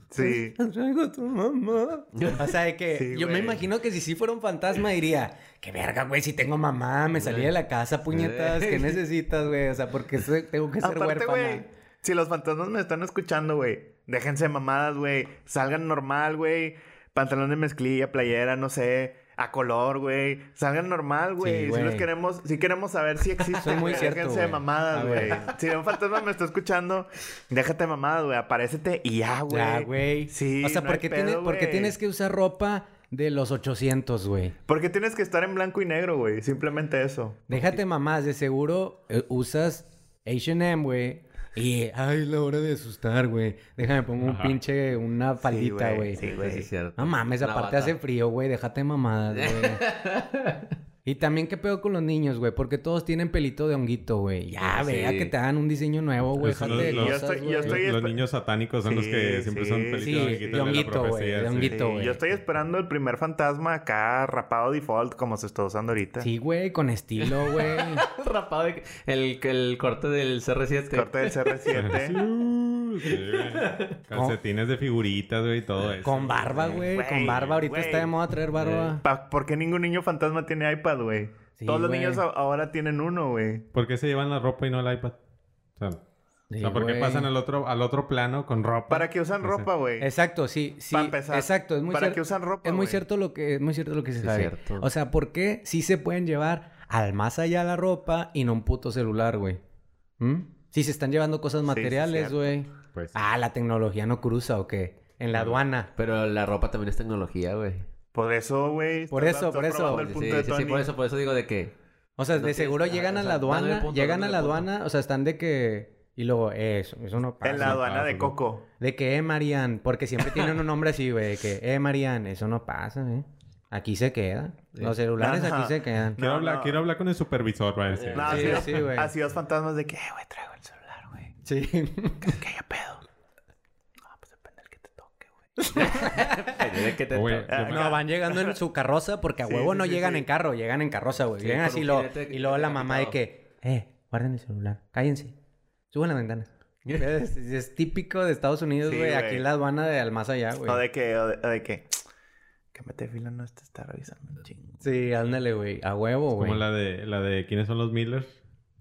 Sí. Traigo a tu mamá. O sea, de que Sí, yo me imagino que si sí fuera un fantasma diría, qué verga, güey, si tengo mamá, me salí de la casa, puñetas, ¿qué necesitas, güey? O sea, porque tengo que ser Aparte, huérfana. güey, si los fantasmas me están escuchando, güey, déjense de mamadas, güey. Salgan normal, güey. Pantalón de mezclilla, playera, no sé, a color, güey. Salgan normal, güey. Sí, si los queremos, si queremos saber si existen, muy cierto, déjense de güey. mamadas, güey. Si un fantasma me está escuchando, déjate de mamadas, güey. Aparécete y ya, güey. Ya, güey. Sí, O sea, no ¿por hay qué, pedo, tiene- por qué güey. tienes que usar ropa de los 800, güey? Porque tienes que estar en blanco y negro, güey. Simplemente eso. Déjate mamás, de seguro eh, usas H&M, güey. Y, ay, la hora de asustar, güey. Déjame pongo un pinche, una faldita, güey. Sí, Sí, güey. es cierto. No mames, aparte bata. hace frío, güey. Déjate mamadas, güey. y también, ¿qué pedo con los niños, güey? Porque todos tienen pelito de honguito, güey. Ya, Sí. vea que te hagan un diseño nuevo, güey. Los- cosas, estoy- estoy- Los, los espe- niños satánicos son los que Sí, siempre sí. son Sí, pelitos de de la honguito, güey, de sí. honguito. Sí, güey. yo estoy esperando el primer fantasma acá rapado default como se está usando ahorita. Sí, güey, con estilo, güey. Rapado de... El, el corte del CR7. Corte del CR7. Sí, güey. Calcetines de figuritas, güey, y todo eso. con barba, güey. Con barba. Ahorita güey. está de moda traer barba. Pa- ¿Por qué ningún niño fantasma tiene iPad, güey? Sí, Todos los güey. niños a- ahora tienen uno, güey. ¿Por qué se llevan la ropa y no el iPad? O sea, o Sí, sea, ¿por qué güey. pasan al otro, al otro plano con ropa? ¿Para qué usan Sí. ropa, güey? Exacto, sí, sí. Para empezar. Exacto, es muy ¿Para qué usan ropa, Es muy güey? cierto lo que es muy cierto lo que se Sí, sabe. cierto. O sea, ¿por qué sí se pueden llevar al más allá la ropa y no un puto celular, güey? ¿Mm? Si se están llevando cosas sí, materiales, cierto. güey. Pues, ah, la tecnología no cruza o qué? En la aduana. Pero la ropa también es tecnología, güey. Por eso, güey. Por eso, por eso. Sí, punto de sí, sí, Tony. por eso, por eso digo de que... O sea, No de seguro llegan a la aduana, punto, llegan a la aduana, o sea, están de que y luego eso, eso no pasa. En la aduana pasa, de ¿no? Coco. De que, eh, Marian, porque siempre tienen un nombre así, güey, de que, eh, Marian, eso no pasa, ¿eh? Aquí se queda. Los celulares aquí se quedan. quiero, No, hablar, no. quiero hablar con el supervisor, va a decir. No, Sí, así, sí, güey. así dos fantasmas de que, eh, güey, traigo el celular. Sí. ¿Qué haya pedo? No, pues depende del que te toque, güey. de que te yo- No, van llegando en su carroza porque a Sí, huevo sí, no sí, llegan sí. en carro, llegan en carroza, güey. Sí, llegan así lo, y luego la mamá de que, eh, guarden el celular, cállense, suban la ventana. es, es típico de Estados Unidos, güey. Aquí la aduana de al más allá, güey. O de que, o de, o de que, que mete fila no te está revisando un chingo. Sí, ándale, güey. A huevo, güey. Como la de, la de ¿quiénes son los Millers?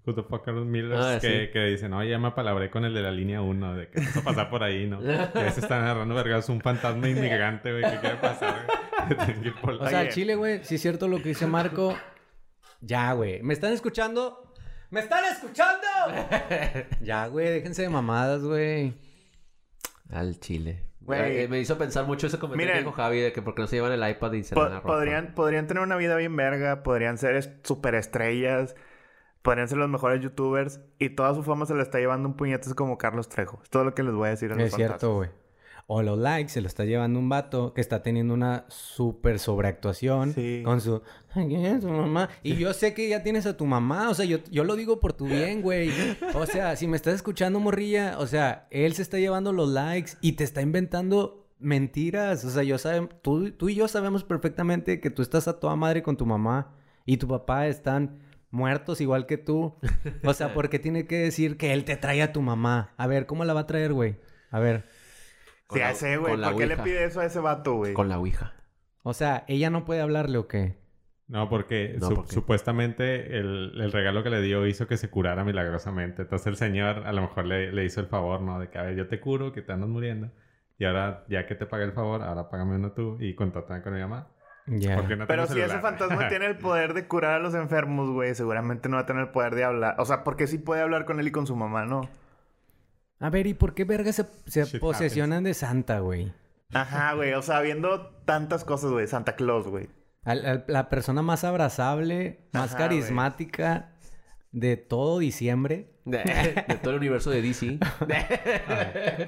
Who the fuck are Millers? Ah, que, sí. que dicen, oye, ya me apalabré con el de la línea 1, de que vas a pasar por ahí, ¿no? que se están agarrando vergas un fantasma inmigrante, güey, que quiere pasar, güey. Que por la- O sea, al Chile, güey, si es cierto lo que dice Marco. Ya, güey. ¿Me están escuchando? ¿Me están escuchando? ya, güey, déjense de mamadas, güey. Al chile. Güey. Me hizo pensar mucho ese comentario Miren. que dijo Javi de que por qué no se llevan el iPad y se Po- la ropa. podrían, podrían tener una vida bien verga, podrían ser es- superestrellas, podrían ser los mejores youtubers y toda su fama se la está llevando un puñetazo como Carlos Trejo. Es todo lo que les voy a decir a los Es cierto, güey. O los likes se lo está llevando un vato que está teniendo una súper sobreactuación Sí. con su... "Ay, ¿quién es tu mamá? Y yo sé que ya tienes a tu mamá. O sea, yo, yo lo digo por tu bien, güey. O sea, si me estás escuchando, morrilla, o sea, él se está llevando los likes y te está inventando mentiras. O sea, yo sabe, tú, tú y yo sabemos perfectamente que tú estás a toda madre con tu mamá y tu papá están muertos igual que tú. O sea, ¿por qué tiene que decir que él te trae a tu mamá? A ver, ¿cómo la va a traer, güey? A ver. Sí, Con la- sé, güey. ¿Por qué le pide eso a ese vato, güey? Con la Ouija. O sea, ¿ella no puede hablarle o qué? No, porque, supuestamente el, el regalo que le dio hizo que se curara milagrosamente. Entonces el señor a lo mejor le, le hizo el favor, ¿no? De que, a ver, yo te curo, que te andas muriendo. Y ahora, ya que te pagué el favor, ahora págame uno tú y contrátame con mi mamá. Ya. Porque no Pero si ese fantasma tiene el poder de curar a los enfermos, güey, seguramente no va a tener el poder de hablar. O sea, porque sí puede hablar con él y con su mamá, ¿no? A ver, ¿y por qué verga se, se Shit posesionan de Santa, güey? Ajá, güey. O sea, viendo tantas cosas, güey. Santa Claus, güey. La persona más abrazable, más Ajá, carismática de todo diciembre. De, de todo el universo de DC.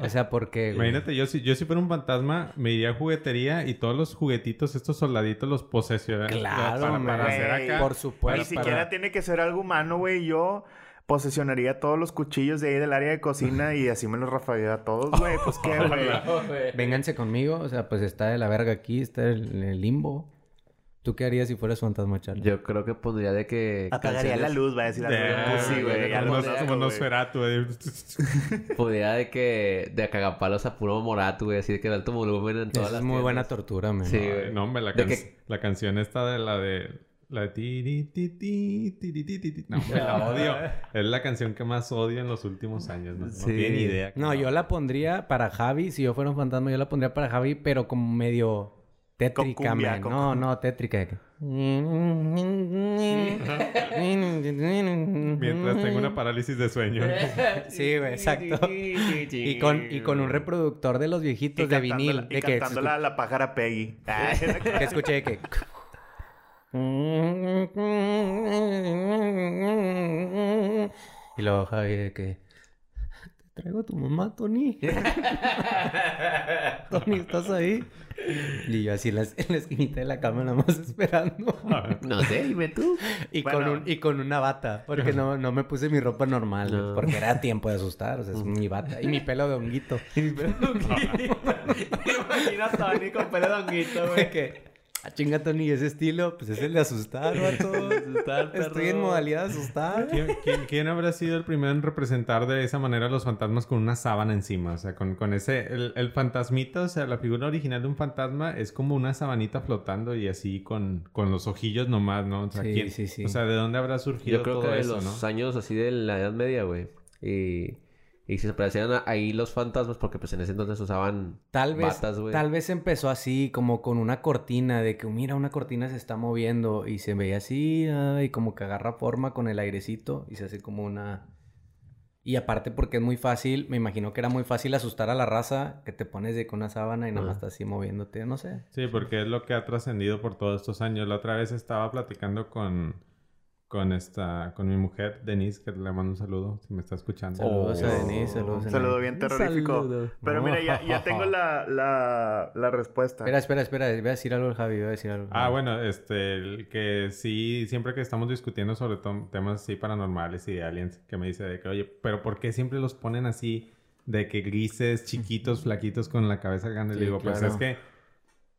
O sea, porque... Imagínate, yo si, yo si fuera un fantasma, me iría a juguetería y todos los juguetitos, estos soldaditos, los posesionaría. Claro, para, hacer acá. Por supuesto. Ni siquiera tiene que ser algo humano, güey. Yo posesionaría todos los cuchillos de ahí del área de cocina y así me los rafagueo a todos, güey. Pues qué, güey. Vénganse conmigo. O sea, pues está de la verga aquí, está en el limbo. ¿Tú qué harías si fueras fantasma, Charlie? Yo creo que pondría de que. Apagaría la canciones- luz, va a decir algo. De- Sí, güey. como, como güey. Nosferatu, güey. Podría de que. De cagapalos a puro morato, güey. Así de que de alto volumen en todas Esa las es muy buena tiendas. tortura, man. Sí, güey. no, hombre, la, De can- que- la canción esta de la de... La de ti, ti, ti, ti, ti. No, hombre, la odio. Es la canción que más odio en los últimos años. No, no Sí. tiene ni idea. No, yo la pondría para Javi. Si yo fuera un fantasma, yo la pondría para Javi, pero como medio tétrica, cumbia, No, no, tétrica. Mientras tengo una parálisis de sueño. Sí, güey, exacto. Y con, y con un reproductor de los Y viejitos de vinil. y de que, cantando la, la pájara Peggy. que escuché que... Y luego Javi de que... Traigo a tu mamá, Tony. Tony, ¿estás ahí? Y yo así en la, en la esquinita de la cama nada más esperando. No sé, dime tú. Y, Bueno. con un, y con una bata, porque no, no me puse mi ropa normal, No. porque era tiempo de asustar, o sea, es mi bata. Y mi pelo de honguito. Imagina a Tony con pelo de honguito, que, ah, chinga Tony, ese estilo, pues es el de asustar, vato. Estoy en modalidad de asustar. ¿Quién, quién, quién habrá sido el primero en representar de esa manera a los fantasmas con una sábana encima? O sea, con, con ese... El, el fantasmita, o sea, la figura original de un fantasma es como una sabanita flotando y así con, con los ojillos nomás, ¿no? O sea, Sí, ¿quién- sí, sí. O sea, ¿de dónde habrá surgido Yo creo todo que de eso, los no? años así de la Edad Media, güey. Y, y si se parecían a- ahí los fantasmas, porque pues en ese entonces usaban Tal vez, batas, güey. tal vez empezó así, como con una cortina, de que mira, una cortina se está moviendo y se veía así, ah, y como que agarra forma con el airecito y se hace como una... Y aparte porque es muy fácil, me imagino que era muy fácil asustar a la raza, que te pones de con una sábana y nada más estás así moviéndote, no sé. Sí, porque es lo que ha trascendido por todos estos años. La otra vez estaba platicando con, con esta, con mi mujer, Denise, que le mando un saludo, si me está escuchando. Saludos a Oh. Denise, saludos a Un saludo bien terrorífico. saludo. Pero mira, ya, ya tengo la, la, la respuesta. Espera, espera, espera, voy a decir algo al Javi, voy a decir algo. Ah, bueno, este, el que sí, siempre que estamos discutiendo sobre temas así paranormales y de aliens, que me dice de que, oye, pero ¿por qué siempre los ponen así de que grises, chiquitos, flaquitos con la cabeza grande? Le digo, pues es que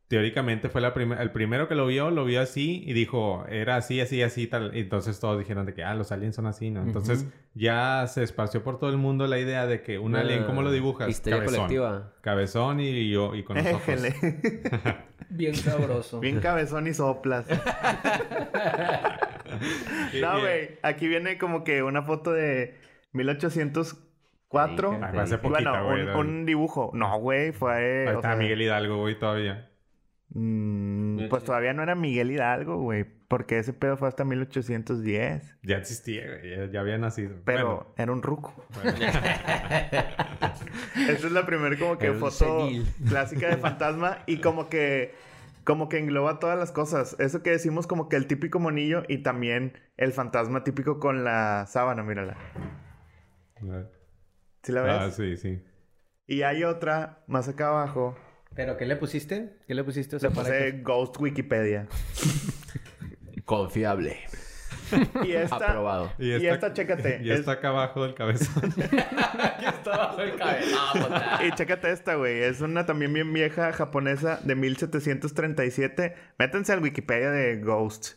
teóricamente fue la primera, el primero que lo vio, lo vio así y dijo, era así, así, así, tal. Y entonces todos dijeron de que, ah, los aliens son así, ¿no? Entonces ya se esparció por todo el mundo la idea de que un alien, ¿cómo lo dibujas? Histeria Cabezón. colectiva. Cabezón y yo, y con los ojos. Bien sabroso. Bien cabezón y soplas. no, güey. Aquí viene como que una foto de 1804. Sí, Ah, fue hace Y poquita, bueno, un, un dibujo. No, güey, fue... Ahí o está sea, Miguel Hidalgo, güey, todavía. Mm, pues todavía no era Miguel Hidalgo, güey. Porque ese pedo fue hasta 1810. Ya existía, güey. Ya, ya había nacido. Pero Bueno, era un ruco. bueno. Esa es la primera como que foto senil. clásica de fantasma y como que como que engloba todas las cosas. Eso que decimos como que el típico monillo y también el fantasma típico con la sábana, mírala. ¿Sí la ves? Ah, sí, sí. Y hay otra más acá abajo. ¿Pero qué le pusiste? ¿Qué le pusiste? O sea, Le para puse que- Ghost Wikipedia. Confiable. Y esta Aprobado. y esta, chécate. Y es- está acá abajo del cabezón. Y chécate esta, güey. Es una también bien vieja japonesa de 1737. Métanse al Wikipedia de Ghost.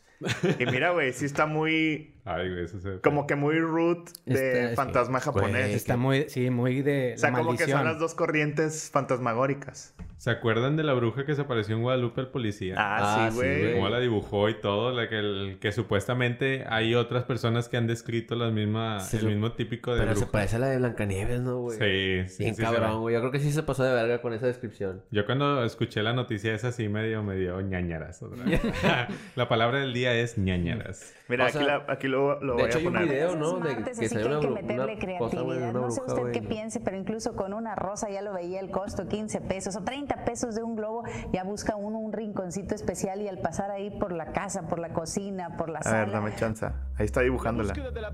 Y mira, güey, sí está muy... Ay, güey, eso se... Como que muy root de fantasma japonés. Está muy, sí, muy de o sea, la como que son las dos corrientes fantasmagóricas. ¿Se acuerdan de la bruja que se apareció en Guadalupe el policía? Ah, Ah, sí, sí, güey. güey. Cómo la dibujó y todo, la que, el- que supuestamente hay otras personas que han descrito las mismas, Se el mismo típico de Pero se parece a la de Blancanieves, ¿no, güey? Sí, sí, Bien sí, cabrón, güey. Yo creo que sí se pasó de verga con esa descripción. Yo cuando escuché la noticia esa sí medio me dio ñañaras. la palabra del día es ñañaras. Mira, O aquí, la- aquí lo, lo de voy hecho, a hay un poner. video, ¿no? De que salió que una, que meterle una cosa, güey, creatividad. una no sé usted qué piense, pero incluso con una rosa ya lo veía el costo, 15 pesos o 30 pesos de un globo, ya busca uno un rinconcito especial y al pasar ahí por la casa, por la cocina, por la A ver, sala, dame chance. Ahí está dibujándola. La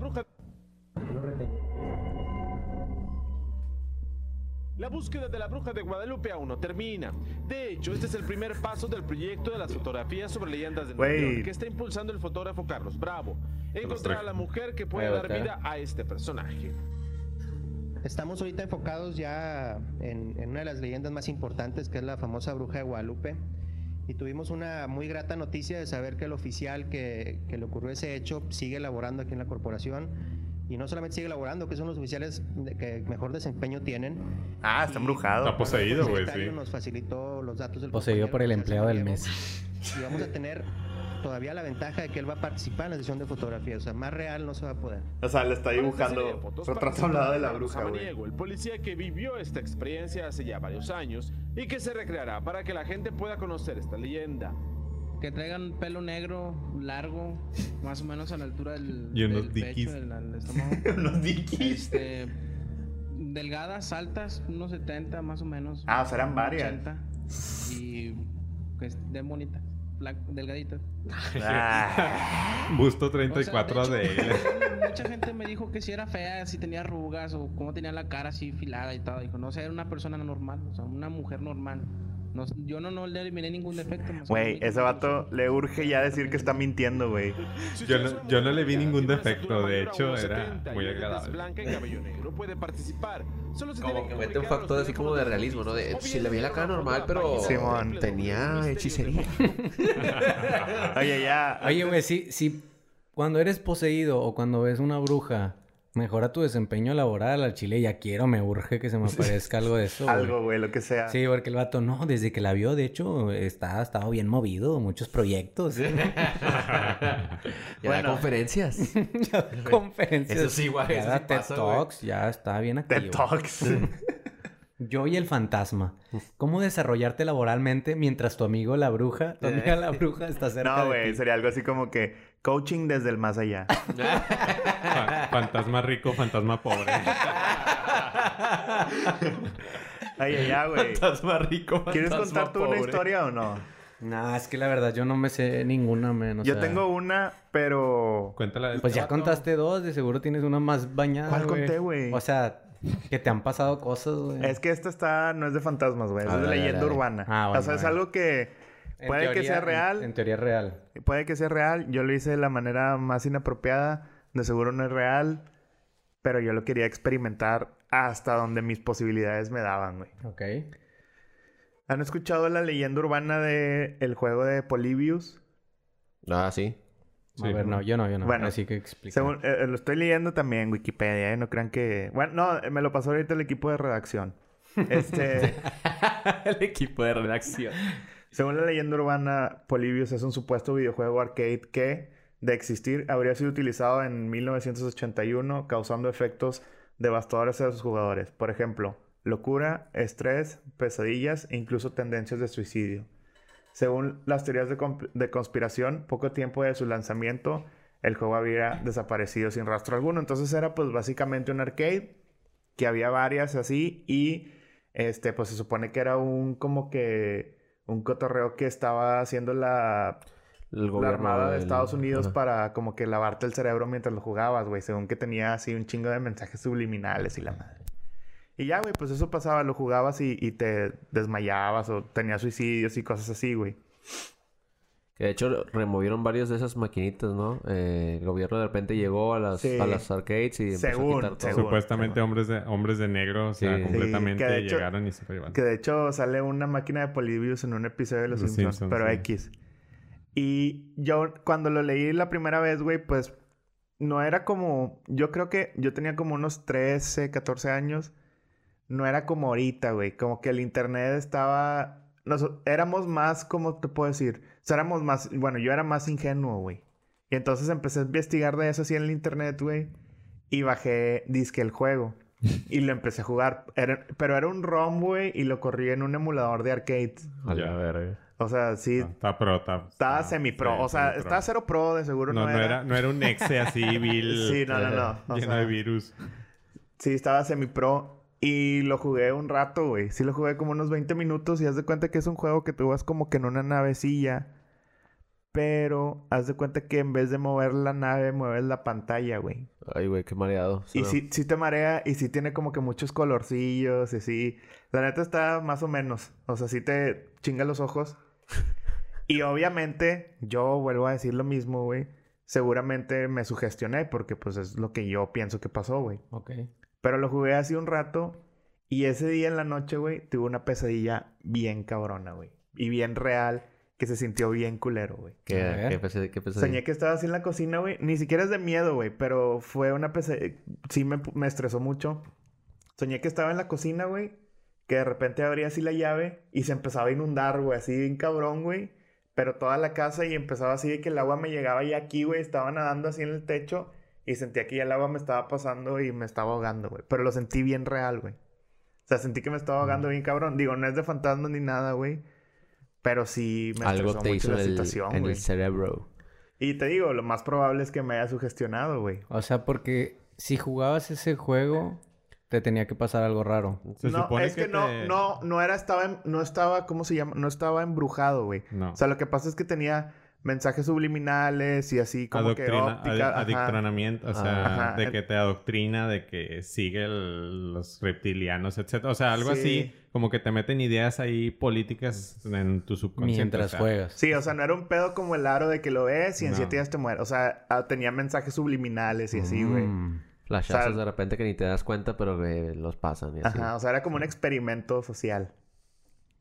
búsqueda de la bruja de Guadalupe aún no termina. De hecho, este es el primer paso del proyecto de las fotografías sobre leyendas de Nueva. York que está impulsando el fotógrafo Carlos Bravo. Encontrar a la mujer que va dar vida a este personaje. Estamos ahorita enfocados ya en, en una de las leyendas más importantes, que es la famosa bruja de Guadalupe. Y tuvimos una muy grata noticia de saber que el oficial que, que le ocurrió ese hecho sigue laborando aquí en la corporación. Y no solamente sigue laborando, que son los oficiales que mejor desempeño tienen. Ah, está embrujado. Está poseído, güey, sí. Nos facilitó los datos del Poseído por el empleado del mes. Y vamos a tener todavía la ventaja de que él va a participar en la sesión de fotografía. O sea, más real no se va a poder. O sea, le está dibujando retrato hablado de la bruja, güey. Samaniego, el policía que vivió esta experiencia hace ya varios años y que se recreará para que la gente pueda conocer esta leyenda. Que traigan pelo negro, largo, más o menos a la altura del, Y unos del pecho, del, del estómago. Unos. Este, delgadas, altas, unos 70 más o menos. Ah, o sea, eran varias. 80, y que estén bonitas, delgaditas. Ah, Busto O sea, 34 de hecho, él. Mucha gente me dijo que si era fea, si tenía arrugas o cómo tenía la cara así filada y todo. Dijo, no sé, era una persona normal, o sea, una mujer normal. No, yo no, no le eliminé ningún defecto. Güey, ese vato le urge ya decir que está mintiendo, güey. Yo no- yo no le vi ningún defecto, de hecho, 1,70 era muy agradable. Como que mete un factor así como de realismo, ¿no? De, si le vi la cara normal, pero Simón. tenía hechicería. Oye, ya. Oye, güey, si, si cuando eres poseído o cuando ves una bruja, mejora tu desempeño laboral al chile, ya quiero, me urge que se me aparezca algo de eso. Algo, güey, lo que sea. Sí, porque el vato, no, desde que la vio, de hecho, está, ha estado bien movido, muchos proyectos. Ya da Bueno. conferencias. Ya, Conferencias. Eso sí, güey, Ya eso da sí TED pasa. Talks, ya está bien activo. TED Talks. Yo y el fantasma. ¿Cómo desarrollarte laboralmente mientras tu amigo la bruja, tu amiga la bruja está cerca No, güey, sería algo así como que coaching desde el más allá. Fa- Fantasma rico, fantasma pobre. Oye, ya, güey. Fantasma rico, ¿Quieres fantasma contar tú una pobre. historia o no? Nah, es que la verdad yo no me sé ninguna menos. Yo tengo una, pero. Cuéntala de Pues este ya vato. contaste dos, de seguro tienes una más bañada. ¿Cuál conté, güey? O sea, que te han pasado cosas, güey. Es que esta está, no es de fantasmas, güey, es de leyenda urbana. Ah, bueno, o sea, es algo que En puede que teoría- sea en- real, En, teoría es real. puede que sea real. Yo lo hice de la manera más inapropiada, de seguro no es real, pero yo lo quería experimentar hasta donde mis posibilidades me daban, güey. Ok. ¿Han escuchado la leyenda urbana de el juego de Polybius? Ah, sí. a ver, no, yo no, yo no. Bueno, Así que explica. Según, eh, lo estoy leyendo también en Wikipedia, ¿eh? No crean que... Bueno, no, eh, me lo pasó ahorita el equipo de redacción. Este... El equipo de redacción. Según la leyenda urbana, Polybius es un supuesto videojuego arcade que, de existir, habría sido utilizado en 1981, causando efectos devastadores a sus jugadores. Por ejemplo, locura, estrés, pesadillas e incluso tendencias de suicidio. Según las teorías de, de conspiración, poco tiempo de su lanzamiento, el juego había desaparecido sin rastro alguno. Entonces era pues básicamente un arcade, que había varias así, y este pues se supone que era un como que un cotorreo que estaba haciendo la, El la Armada de Estados Unidos Ajá. para como que lavarte el cerebro mientras lo jugabas, güey. Según que tenía así un chingo de mensajes subliminales y la madre. Y ya, güey, pues eso pasaba. Lo jugabas y, y te desmayabas o tenías suicidios y cosas así, güey. Que de hecho removieron varias de esas maquinitas, ¿no? Eh, el gobierno de repente llegó a las, Sí. a las arcades y empezó Según, a quitar todo. según. Supuestamente hombres de, hombres de negro, o sea, Sí. completamente Sí, hecho- llegaron y se llevaron. Que de hecho sale una máquina de Polybius en un episodio de Los, Los Simpsons, Simpsons, pero sí. X. Y yo cuando lo leí la primera vez, güey, pues no era como... Yo creo que yo tenía como unos 13, 14 años. no era como ahorita, güey. Como que el internet estaba... Nos, éramos más, ¿cómo te puedo decir? O sea, éramos más... Bueno, yo era más ingenuo, güey. Y entonces empecé a investigar de eso así en el internet, güey. Y bajé disque el juego. y lo empecé a jugar. Era- pero era un ROM, güey, y lo corrí en un emulador de arcade. A verga. O sea, sí, Está pro, está... estaba semi-pro. sí, o sea, semi-pro. estaba cero pro, de seguro No, no, no, era, no era un exe así, vil. Sí, no, no, no. O lleno sea, de virus. Sí, estaba semi-pro. Y lo jugué un rato, güey. Sí lo jugué como unos 20 minutos. Y haz de cuenta que es un juego que tú vas como que en una navecilla. Pero haz de cuenta que en vez de mover la nave, mueves la pantalla, güey. Ay, güey, qué mareado. Y sí, sí te marea y sí tiene como que muchos colorcillos y sí. La neta está más o menos. O sea, sí te chinga los ojos. Y obviamente, yo vuelvo a decir lo mismo, güey. Seguramente me sugestioné porque pues es lo que yo pienso que pasó, güey. Ok. Pero lo jugué hace un rato y ese día en la noche, güey, tuve una pesadilla bien cabrona, güey. Y bien real, que se sintió bien culero, güey. ¿Qué, qué, pese- qué pesadilla? Soñé que estaba así en la cocina, güey. Ni siquiera es de miedo, güey, pero fue una pesadilla. Sí me, me estresó mucho. Soñé que estaba en la cocina, güey. Que de repente abría así la llave y se empezaba a inundar, güey, así bien cabrón, güey. Pero toda la casa y empezaba así de que el agua me llegaba ya aquí, güey. Estaba nadando así en el techo y sentía que ya el agua me estaba pasando y me estaba ahogando, güey. Pero lo sentí bien real, güey. O sea, sentí que me estaba ahogando bien cabrón. Digo, no es de fantasma ni nada, güey. Pero sí me Algo estresó te mucho hizo la el, situación, en güey. el cerebro. Y te digo, lo más probable es que me haya sugestionado, güey. O sea, porque si jugabas ese juego, te tenía que pasar algo raro. Se no, supone es que, no, te- no, no era, estaba, en- no estaba, ¿cómo se llama? No estaba embrujado, güey. No. O sea, lo que pasa es que tenía mensajes subliminales y así como que Adoctrina- óptica. adi- ajá. adoctrinamiento, o sea, Ajá. de que te adoctrina, de que sigue el- los reptilianos, etcétera. O sea, algo Sí. así, como que te meten ideas ahí políticas en tu subconsciente. Mientras o sea, juegas. Sí, o sea, no era un pedo como el aro de que lo ves y en No. siete días te mueres. O sea, ah, tenía mensajes subliminales y así, güey. Mm. Flashazos O sea- de repente que ni te das cuenta, pero que los pasan y así. Ajá, o sea, era como un experimento social.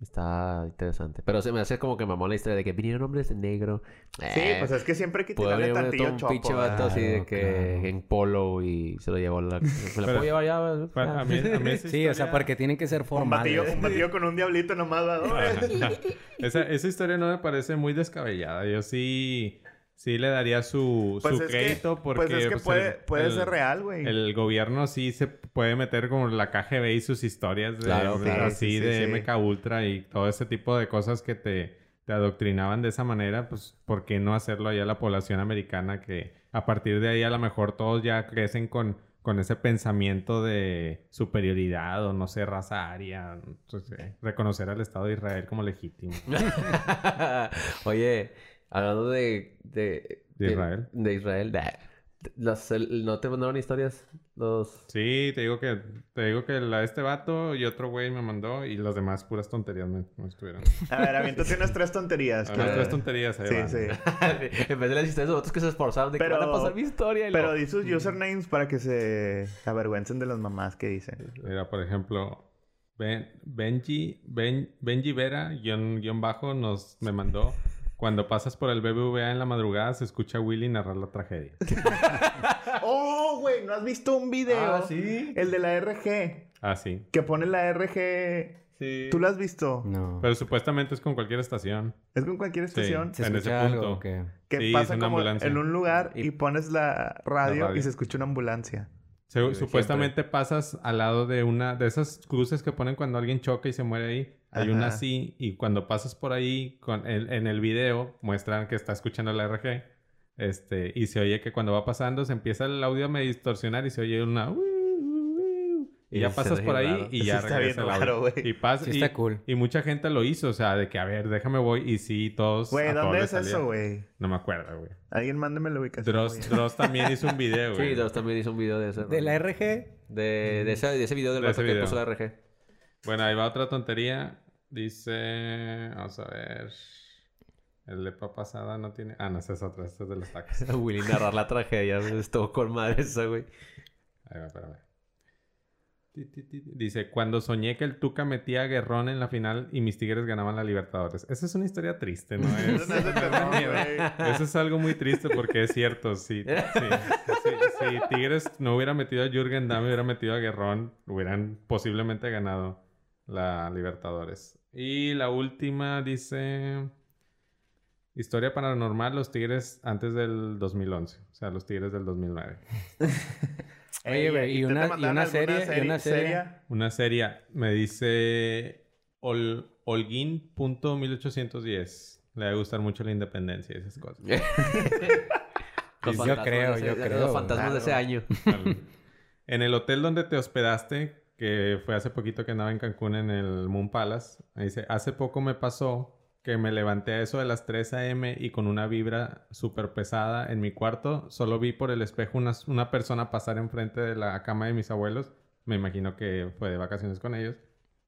Está interesante. Pero se me hace como que mamó la historia de que vinieron hombres de negro. Sí, Eh, pues es que siempre hay que tirarle tantillo un chopo. pinche vato así de que claro. en polo y se lo llevó la... ¿Se la Pero- puedo llevar ya? pa- a mí- a mí esa Sí, o sea, porque tienen que ser Un batillo, formales. un batillo con un diablito nomás, esa, esa historia no me parece muy descabellada. Yo sí, sí le daría su, Pues su que- crédito porque... pues es que pues, puede, el- puede el- ser real, güey. El gobierno sí se puede meter como la KGB y sus historias de, Claro, así sí, sí, de sí. MK Ultra y todo ese tipo de cosas que te, te adoctrinaban de esa manera, pues ¿por qué no hacerlo allá a la población americana que a partir de ahí a lo mejor todos ya crecen con, con ese pensamiento de superioridad o no sé, raza aria, no sé, reconocer al Estado de Israel como legítimo. Oye, hablando de... De, ¿De Israel? De Israel. nah. Las- el- ¿No te mandaron historias? Los... Sí, te digo que te digo que la este vato y otro güey me mandó y los demás puras tonterías me, me estuvieron. A ver, aviéntate unas tres tonterías. Unas que- tres tonterías ahí Sí, van. sí. en vez de las historias de otros que se esforzaron de que Pero- van a pasar mi historia. y Pero lo- di sus usernames para que se avergüencen de las mamás que dicen. Mira, por ejemplo, Ben- Benji, Ben- Benji Vera, guion, guion bajo, nos me mandó. Cuando pasas por el BBVA en la madrugada, se escucha a Willy narrar la tragedia. ¡Oh, güey! ¿No has visto un video? Ah, ¿sí? El de la RG. Ah, sí. Que pone la RG. Sí. ¿Tú lo has visto? No. Pero supuestamente es con cualquier estación. Es con cualquier Sí. estación. ¿Se en ese algo punto. o qué? Que Sí, es pasa una como ambulancia. en un lugar y, Y- pones la radio, La radio. y se escucha una ambulancia. Se- supuestamente pasas al lado de una de esas cruces que ponen cuando alguien choca y se muere ahí. Hay una así y cuando pasas por ahí con el- en el video muestran que está escuchando la RG. Este, y se oye que cuando va pasando se empieza el audio a medio distorsionar y se oye una y Y ya pasas por ahí raro. y Sí ya está regresa bien el raro, audio. güey. Y pasa Sí y, está cool. y mucha gente lo hizo, o sea, de que a ver, déjame voy y sí todos Güey, ¿dónde es eso, güey? No me acuerdo, güey. Alguien mándeme la ubicación. Dross. Dross también hizo un video, güey. Sí, Dross también hizo un video de ese. ¿De la RG? De, de, ese, de ese video del De vato que video. puso RG. Bueno, ahí va otra tontería. Dice. Vamos a ver. El de papa pasada no tiene. Ah, no, esa es otra. Esta es de los tacos. Willy narrar la tragedia. Estuvo con madre esa, güey. Ahí va, espérame. Dice, cuando soñé que el Tuca metía a Guerrón en la final y mis Tigres ganaban la Libertadores. Esa es una historia triste, ¿no? Es, Eso no es. Eso algo muy triste porque es cierto. Si, si, si- si Tigres no hubiera metido a Jürgen Damm y hubiera metido a Guerrón, hubieran posiblemente ganado la Libertadores. Y la última dice... Historia paranormal, los Tigres antes del 2011. O sea, los Tigres del 2009. Oye, güey, ¿y ¿tú te una- y una serie? ¿Y una serie? Una serie me dice Ol, Holguín.1810. Le va a gustar mucho la independencia y esas cosas. Los Yo creo, yo Los creo, fantasmas de ese año. En el hotel donde te hospedaste, que fue hace poquito que andaba en Cancún en el Moon Palace, me dice, hace poco me pasó que me levanté a eso de las 3 a.m. y con una vibra súper pesada en mi cuarto, solo vi por el espejo una, una persona pasar enfrente de la cama de mis abuelos, me imagino que fue de vacaciones con ellos.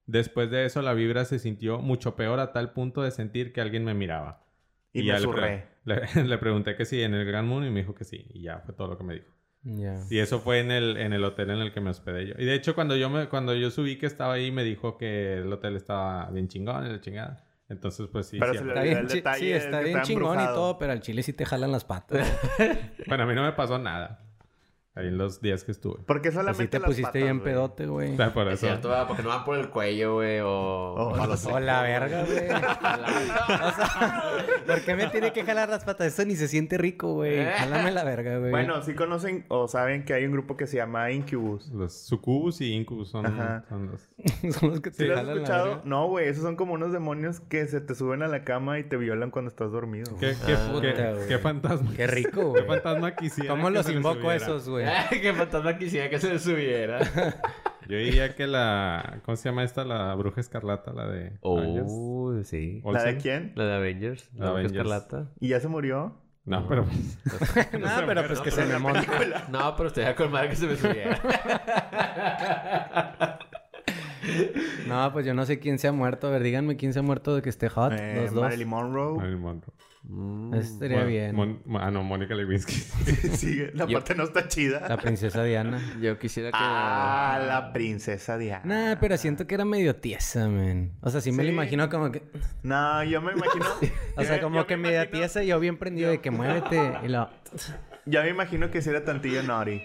Después de eso la vibra se sintió mucho peor a tal punto de sentir que alguien me miraba. Y me ya le, pre- le- le pregunté que sí en el Gran Moon y me dijo que sí. Y ya fue todo lo que me dijo. Y eso fue en el, en el hotel en el que me hospedé yo. Y de hecho, cuando yo me, cuando yo subí que estaba ahí, me dijo que el hotel estaba bien chingón y la chingada. Entonces, pues sí. Pero sí, se le Está bien, el chi- detalle sí, está bien está chingón y todo, pero al chile sí te jalan las patas. Bueno, a mí no me pasó nada. Ahí en los días que estuve. Porque Así solamente te las pusiste patas, bien güey. pedote, güey. O sea, por Es eso. cierto, ¿verdad? porque no van por el cuello, güey, o... O o los O la verga, güey. o sea, ¿por qué me tiene que jalar las patas? Eso ni se siente rico, güey. Jálame la verga, güey. Bueno, sí conocen o saben que hay un grupo que se llama Incubus. Los sucubus y incubus son, Ajá. son los... son los que te ¿Sí lo has la escuchado? verga. No, güey, esos son como unos demonios que se te suben a la cama y te violan cuando estás dormido. ¿Qué, qué, Ah, qué- puta, güey. qué fantasma? Qué rico, ¿Qué güey. fantasma quisiera ¿Cómo los invoco esos, güey? Qué fantasma quisiera que se subiera. Yo diría que la... ¿Cómo se llama esta? La bruja escarlata, la de... Avengers. Oh, sí. ¿La de quién? La de Avengers. La Avengers. Escarlata. ¿Y ya se murió? No, pero... no, pero pues que se me monte. No, pero con madre que se me subiera. No, pues yo no sé quién se ha muerto. A ver, díganme quién se ha muerto de que esté hot. Eh, los dos. Marilyn Monroe. Marilyn Monroe. Mm. Estaría Mon- bien. Mon- ah, no, Mónica Lewinsky. sí, la Yo- parte no está chida. La princesa Diana. Yo quisiera que... Ah, la princesa Diana. Nah, pero siento que era medio tiesa, man. O sea, sí me lo Sí. imagino como que... No, yo me imagino. O sea, como que me media imagino- tiesa y yo bien prendido de que muévete. Y lo... Ya me imagino que si era tantillo naughty.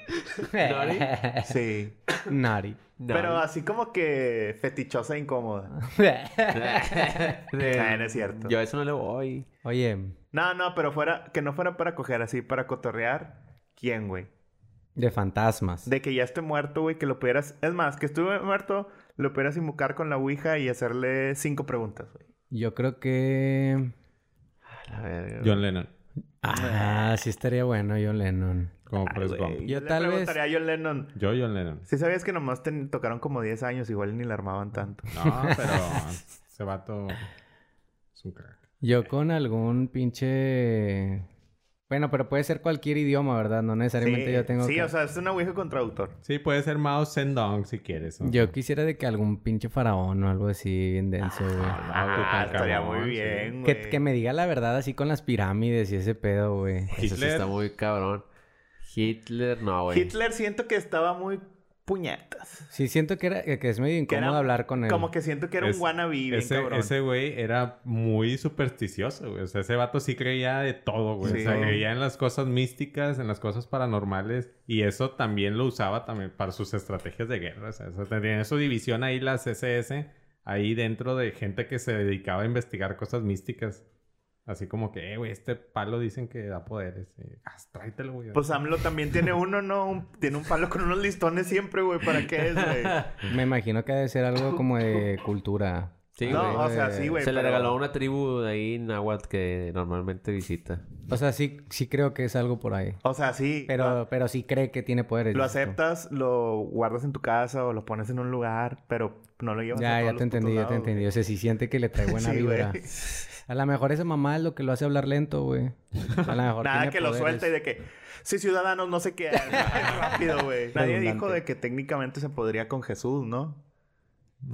¿Nori? Sí. Nari. No. Pero así como que fetichosa e incómoda. Ah, no es cierto. Yo a eso no le voy. Oye, No, no, pero fuera, que no fuera para coger así, para cotorrear. ¿Quién, güey? de fantasmas. De que ya esté muerto, güey, que lo pudieras. Es más, que estuve muerto, lo pudieras invocar con la ouija y hacerle cinco preguntas, güey. Yo creo que... A John Lennon. Ah, sí estaría bueno John Lennon. Como Ay, Forrest Gump. Yo le tal vez- preguntaría a John Lennon. Yo, John Lennon. Si sabías que nomás te tocaron como 10 años, igual ni le armaban tanto. No, pero ese vato es un crack. Yo con algún pinche... Bueno, pero puede ser cualquier idioma, ¿verdad? No necesariamente sí, yo tengo sí que... o sea, es una ouija con traductor. Sí, puede ser Mao Zedong si quieres. ¿no? Yo quisiera de que algún pinche faraón o algo así bien denso, güey. Ah, Ah, estaría muy bien, que, güey. que me diga la verdad así con las pirámides y ese pedo, güey. Eso sí Hitler. está muy cabrón. Hitler, no, güey. Hitler siento que estaba muy puñetas. Sí, siento que, era, que es medio incómodo era- hablar con él. Como que siento que era Es- un wannabe bien Ese, cabrón. ese güey era muy supersticioso, güey. O sea, ese vato sí creía de todo, güey. Sí. O sea, creía en las cosas místicas, en las cosas paranormales. Y eso también lo usaba también para sus estrategias de guerra. O sea, eso, tenía su división ahí, las SS, ahí dentro de gente que se dedicaba a investigar cosas místicas. Así como que, eh, güey, este palo dicen que da poderes. Eh, ah, tráetelo, güey. Pues AMLO también tiene uno, ¿no? Un- tiene un palo con unos listones siempre, güey. ¿Para qué es, güey? Me imagino que debe ser algo como de cultura. Sí, no, güey. o sea, sí, güey. Se le regaló a una tribu de ahí en Nahuatl que normalmente visita. O sea, sí, sí creo que es algo por ahí. O sea, sí. Pero, pero sí cree que tiene poderes. lo aceptas, lo guardas en tu casa o lo pones en un lugar, pero no lo llevas a Ya, todos ya los te entendí, ya te entendí. O sea, si siente que le trae buena Sí, vibra. güey. A lo mejor esa mamá es lo que lo hace hablar lento, güey. A lo mejor Nada tiene que lo suelta y de que... Sí, ciudadanos, no sé qué. rápido, güey. Nadie dijo de que técnicamente se podría con Jesús, ¿no?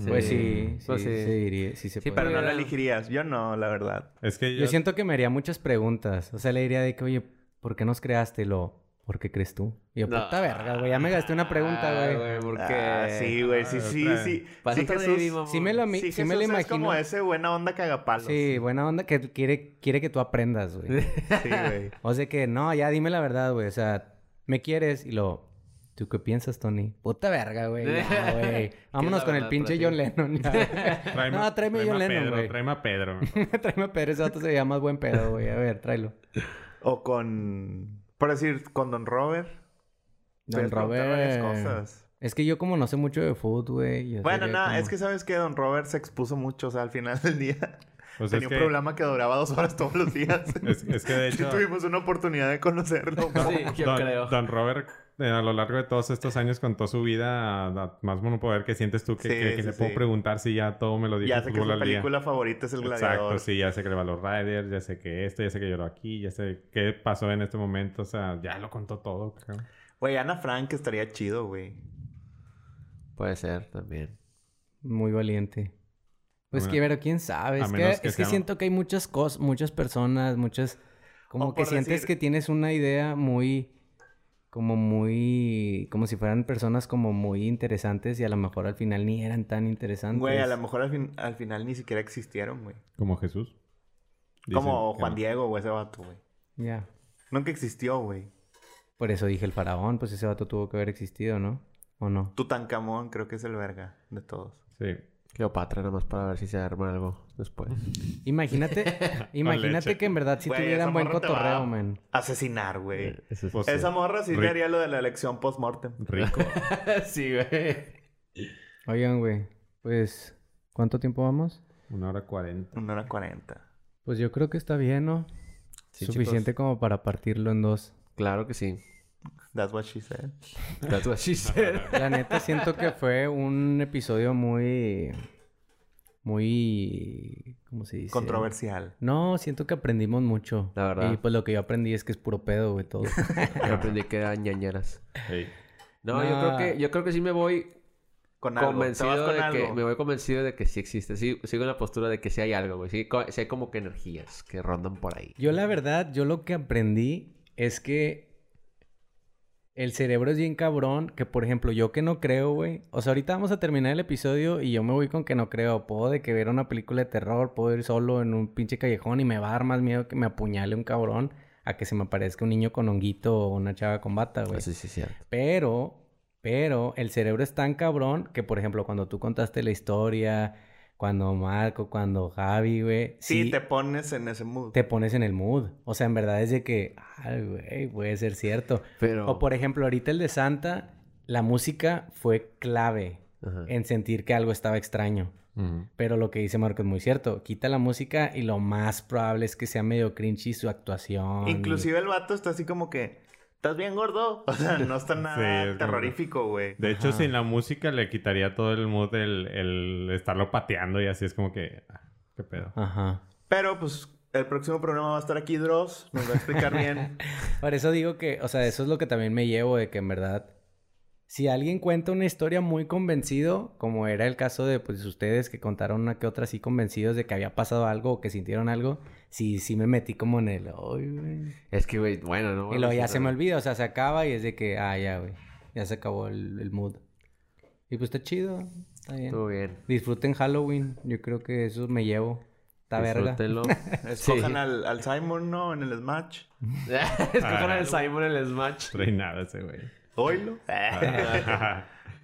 Pues sí, sí, Pues sí, sí. diría, sí se Sí, puede. Pero no lo elegirías. Yo no, la verdad. Es que yo... Yo siento que me haría muchas preguntas. O sea, le diría de que, oye, ¿por qué nos creaste? Lo, ¿Por qué crees tú? Y yo, No. puta verga, güey. Ya me gasté una pregunta, Ah, güey. güey, ¿por qué? Ah, sí, güey. Sí, sí, otra- sí. Sí, Jesús. Sí me lo, sí, sí me lo Jesús es imagino. como ese buena onda cagapalos. Sí, buena onda que quiere, quiere que tú aprendas, güey. Sí, güey. o sea que, no, ya dime la verdad, güey. O sea, ¿me quieres? Y lo... ¿Tú qué piensas, Tony? Puta verga, güey. Ya, güey. Vámonos con el pinche? John Lennon. ya, güey. Tráeme, no, tráeme a John Lennon, Pedro, güey. Tráeme a Pedro. tráeme a Pedro. Ese vato se más buen pedo, güey. A ver, tráelo. O con... Por decir, con Don Robert. Don varias Robert. cosas. Es que yo como no sé mucho de food, güey. yo Bueno, nada, como- es que sabes que Don Robert se expuso mucho, o sea, al final del día. Pues Tenía es un que- programa que duraba dos horas todos los días. Es, es que de Sí hecho... tuvimos una oportunidad de conocerlo. Sí, yo Don, creo. Don Robert, a lo largo de todos estos años, contó su vida a- a más monopoder que sientes tú que, Sí, que- que sí, le puedo sí. preguntar si ya todo me lo dijo Ya sé que su día. película favorita es El Gladiador. Exacto, sí, ya sé que le va a los Riders, ya sé que esto, ya sé que lloró aquí, ya sé qué pasó en este momento, o sea, ya lo contó todo, creo. Güey, Ana Frank estaría chido, güey. Puede ser también. Muy valiente. Pues Bueno, que, pero quién sabe. Es que, es que sea- siento que hay muchas cosas, muchas personas, muchas... Como O que sientes decir- que tienes una idea muy... Como muy... Como si fueran personas como muy interesantes y a lo mejor al final ni eran tan interesantes. Güey, a lo mejor al, fin- al final ni siquiera existieron, güey. Como Jesús. Dicen Como Juan no. Diego o ese vato, güey. Ya. Nunca existió, güey. Por eso dije el faraón, pues ese vato tuvo que haber existido, ¿no? ¿O no? Tutankamón creo que es el verga de todos. Sí. Cleopatra, nada más para ver si se arma algo después. Imagínate, imagínate que en verdad si Güey, tuvieran esa buen cotorreo, a man. Asesinar, güey. Eso es- Pues, Esa morra sí haría lo de la elección post-mortem. Rico. sí, güey. Oigan, güey, pues, ¿cuánto tiempo vamos? Una hora cuarenta. Una hora cuarenta. Pues yo creo que está bien, ¿no? Sí, Suficiente como para partirlo en dos. Claro que sí. That's what she said. That's what she said. La neta siento que fue un episodio muy... Muy... ¿Cómo se dice? Controversial. No, siento que aprendimos mucho. La verdad. Y pues lo que yo aprendí es que es puro pedo, güey, todo. Yo aprendí que eran ñañeras. Ey. No, yo creo que yo creo que sí me voy Con algo. Convencido vas con de que algo. me voy convencido de que sí existe. Sí, sigo en la postura de que sí hay algo, güey. Sí, sí hay como que energías que rondan por ahí. Yo la verdad, yo lo que aprendí es que el cerebro es bien cabrón, que por ejemplo, yo que no creo, güey. O sea, ahorita vamos a terminar el episodio y yo me voy con que no creo. Puedo de que ver una película de terror, puedo ir solo en un pinche callejón y me va a dar más miedo que me apuñale un cabrón a que se me aparezca un niño con honguito o una chava con bata, güey. Sí, sí, cierto. Pero, pero el cerebro es tan cabrón que, por ejemplo, cuando tú contaste la historia, cuando Marco, cuando Javi, güey. Sí, te pones en ese mood. te pones en el mood. O sea, en verdad es de que, ay, güey, puede ser cierto. Pero O por ejemplo, ahorita el de Santa, la música fue clave Ajá. en sentir que algo estaba extraño. Pero lo que dice Marco es muy cierto. Quita la música y lo más probable es que sea medio cringy su actuación. y- Inclusive el vato está así como que... ¿Estás bien gordo? O sea, no está nada es terrorífico, güey. De hecho, Ajá. sin la música le quitaría todo el mood el, el estarlo pateando y así es como que... ah, ¿Qué pedo? Ajá. Pero pues el próximo programa va a estar aquí Dross. Nos va a explicar bien. Por eso digo que, o sea, eso es lo que también me llevo de que en verdad, si alguien cuenta una historia muy convencido, como era el caso de pues ustedes que contaron una que otra así convencidos de que había pasado algo o que sintieron algo, sí, sí me metí como en el, "Ay, güey". Es que, güey, bueno, no. Y luego ya se me olvida, o sea, se acaba y es de que, ah, ya, güey, ya se acabó el, el mood. Y pues está chido, está bien. Estuvo bien. Disfruten Halloween, yo creo que eso me llevo. Está verga. Disfrútenlo. Escojan Sí. al, al Simon, ¿no? En el Smash. Escojan al Simon en el Smash. Trae nada ese güey. Oilo.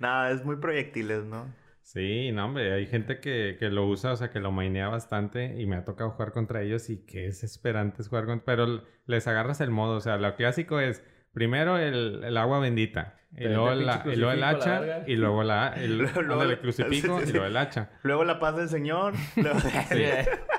Nada, es muy proyectiles, ¿no? Sí, no, hombre, hay gente que, que lo usa, o sea, que lo mainea bastante y me ha tocado jugar contra ellos y qué desesperante es jugar contra... Pero les agarras el modo, o sea, lo clásico es primero el, el agua bendita, y luego, el la- y luego el hacha, y luego la, el, Luego- el crucifijo sí, sí, y luego el hacha. Luego la paz del Señor. luego-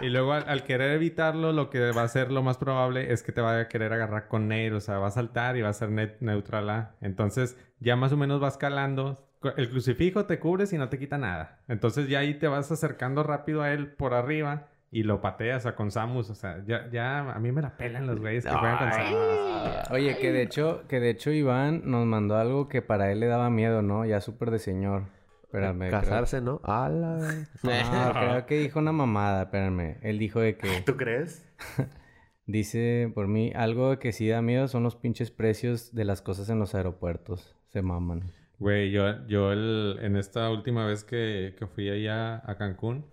Y luego al, al querer evitarlo, lo que va a ser lo más probable es que te vaya a querer agarrar con Nair, o sea, va a saltar y va a ser net- neutral A. Entonces ya más o menos vas calando. El crucifijo te cubres y no te quita nada. Entonces ya ahí te vas acercando rápido a él por arriba y lo pateas, o sea, con Samus. O sea, ya, ya a mí me la pelan los güeyes que juegan con. Samus. Oye, que de hecho, que de hecho Iván nos mandó algo que para él le daba miedo, ¿no? Ya súper de señor. Espérame. creo- Casarse, ¿no? A la. No, creo que dijo una mamada, espérame. Él dijo de que... ¿Tú crees? Dice por mí, algo que sí da miedo son los pinches precios de las cosas en los aeropuertos. Se maman. Güey, yo, yo el- en esta última vez que, que fui allá a Cancún,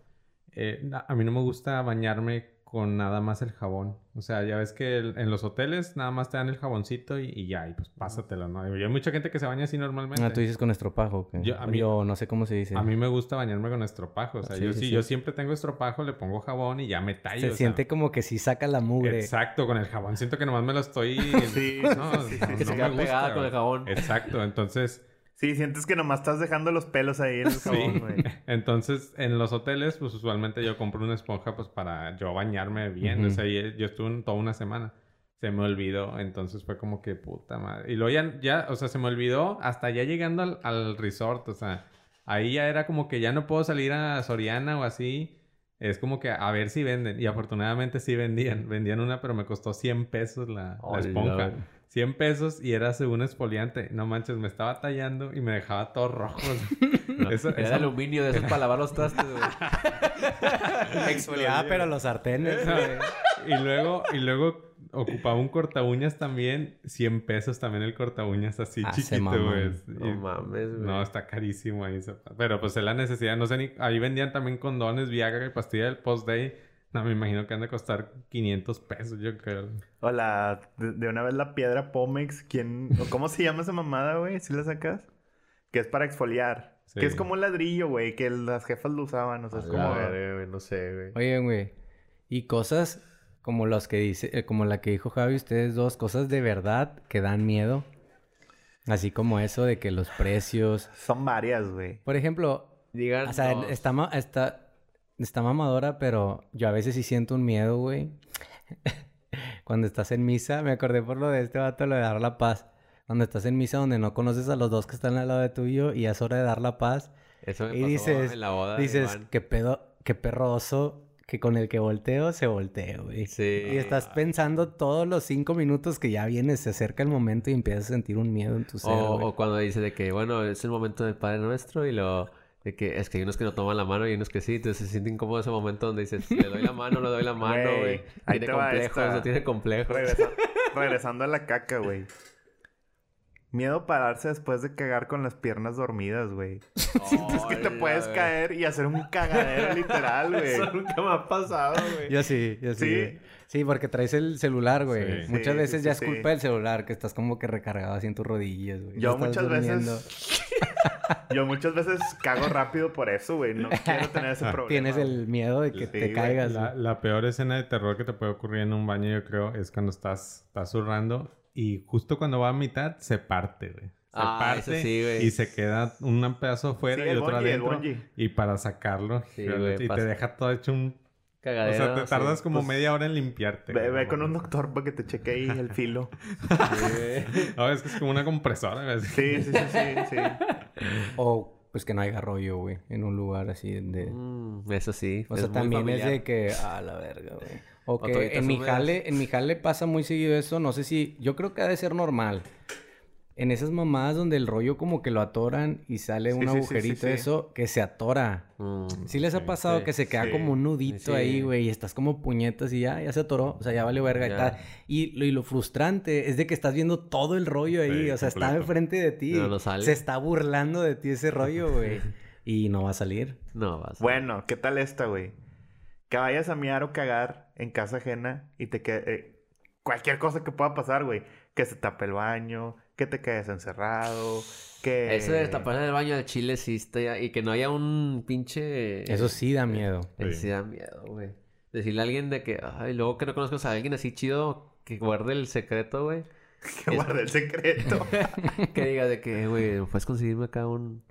eh, a mí no me gusta bañarme con nada más el jabón. O sea, ya ves que el- en los hoteles nada más te dan el jaboncito y, y ya, y pues pásatelo, ¿no? Y hay mucha gente que se baña así normalmente. Ah, tú dices con estropajo. Yo- a mí- Yo no sé cómo se dice. A mí me gusta bañarme con estropajo. O sea, Sí, yo sí, yo siempre tengo estropajo, le pongo jabón y ya me tallo. Se o sea, siente como que sí saca la mugre. Exacto, con el jabón. Siento que nomás me lo estoy... Sí, no, no Se queda pegada con el jabón. Exacto, entonces... Sí, sientes que nomás estás dejando los pelos ahí en el jabón, güey. Entonces, en los hoteles, pues usualmente yo compro una esponja pues para yo bañarme bien. O sea, y- yo estuve toda una semana. Se me olvidó. Entonces fue como que puta madre. Y luego ya, ya o sea, se me olvidó hasta ya llegando al, al resort. O sea, ahí ya era como que ya no puedo salir a Soriana o así. Es como que a ver si venden. Y afortunadamente sí vendían. Vendían una, pero me costó 100 pesos la, esponja. 100 pesos y era según exfoliante. No manches, me estaba tallando y me dejaba todo rojo. Eso- Era de aluminio, de esos para lavar los trastes, güey. Exfoliada, pero los sartenes, güey. y luego, y luego ocupaba un corta uñas también, 100 pesos también el corta uñas así Ah, chiquito, güey. No Y- mames, güey. No, está carísimo ahí. Pero pues es la necesidad, no sé ni... Ahí vendían también condones, Viagra y pastilla del post-day. No, me imagino que han de costar 500 pesos, yo creo. O la... De, de una vez la piedra Pomex. ¿Quién... o ¿Cómo se llama esa mamada, güey? ¿Sí la sacas? Que es para exfoliar. Sí. Que es como un ladrillo, güey. Que las jefas lo usaban. O sea, es como... güey, no sé, güey. Oye, güey. Y cosas como las que dice, eh, como la que dijo Javi, ustedes dos, cosas de verdad que dan miedo. Así como eso de que los precios. Son varias, güey. Por ejemplo, Digan, o sea, está, está, está mamadora, pero yo a veces sí siento un miedo, güey. Cuando estás en misa, me acordé por lo de este vato, lo de dar la paz. Cuando estás en misa donde no conoces a los dos que están al lado de tuyo y es hora de dar la paz. Eso me y pasó dices, en la boda dices, qué pedo, qué perro oso que con el que volteo se voltea, güey. Sí. Y estás pensando todos los cinco minutos que ya vienes, se acerca el momento y empiezas a sentir un miedo en tu ser, O, cuando dice de que, bueno, es el momento del Padre Nuestro y lo... De que es que hay unos que no toman la mano y unos que sí. Entonces se siente incómodo ese momento donde dices, le doy la mano, le doy la mano, Güey, Tiene complejos, no tiene complejos. Regresa- regresando a la caca, güey. Miedo a pararse después de cagar con las piernas dormidas, güey. Sientes que te puedes caer y hacer un cagadero literal, güey. Eso nunca me ha pasado, güey. Yo sí, yo sí. ¿Sí? porque traes el celular, güey. Sí. Muchas Sí, veces sí, ya sí, es sí. culpa del celular, que estás como que recargado así en tus rodillas, güey. Yo muchas durmiendo. veces... Yo muchas veces cago rápido por eso, güey. No quiero tener ese problema. Tienes el miedo de que Sí, te caigas. La, güey. la peor escena de terror que te puede ocurrir en un baño, yo creo, es cuando estás, estás zurrando y justo cuando va a mitad se parte, güey. Se Ah, parte sí, güey. y se queda un pedazo afuera Sí, y el otro adentro. bungee. Y para sacarlo, Sí, fíjate, güey, y pasa. te deja todo hecho un... O sea, te tardas sí. como Pues, media hora en limpiarte. Ve, con un doctor para que te cheque ahí el filo. No, es que es como una compresora. Sí, sí, sí, sí, sí. O pues que no haya rollo, güey, en un lugar así de... Mm, eso sí. O sea, también es de que... A la verga, güey. O que en mi jale, en mi jale pasa muy seguido eso. No sé si... Yo creo que ha de ser normal. En esas mamadas donde el rollo como que lo atoran y sale Sí, un sí, agujerito, sí, sí. eso, que se atora. Mm, ¿Sí les ha pasado sí, que se queda sí. como un nudito Sí. ahí, güey? Y estás como puñetas y ya, ya se atoró. O sea, ya vale verga y tal. Y lo, y lo frustrante es de que estás viendo todo el rollo ahí. Sí, o sea, está enfrente de ti. Pero no sale. Se está burlando de ti ese rollo, güey. y no va a salir. No, vas. Bueno, ¿qué tal esta, güey? Que vayas a miar o cagar en casa ajena y te quede... eh, cualquier cosa que pueda pasar, güey. Que se tape el baño, que te quedes encerrado, que... Eso de tapar en el baño del chile sí está ya- Y que no haya un pinche... Eso sí da miedo. Eso Sí. sí da miedo, güey. Decirle a alguien de que... Ay, luego que no conozcas a alguien así chido que guarde el secreto, güey. Que guarde el secreto. que diga de que, güey, ¿puedes conseguirme acá un...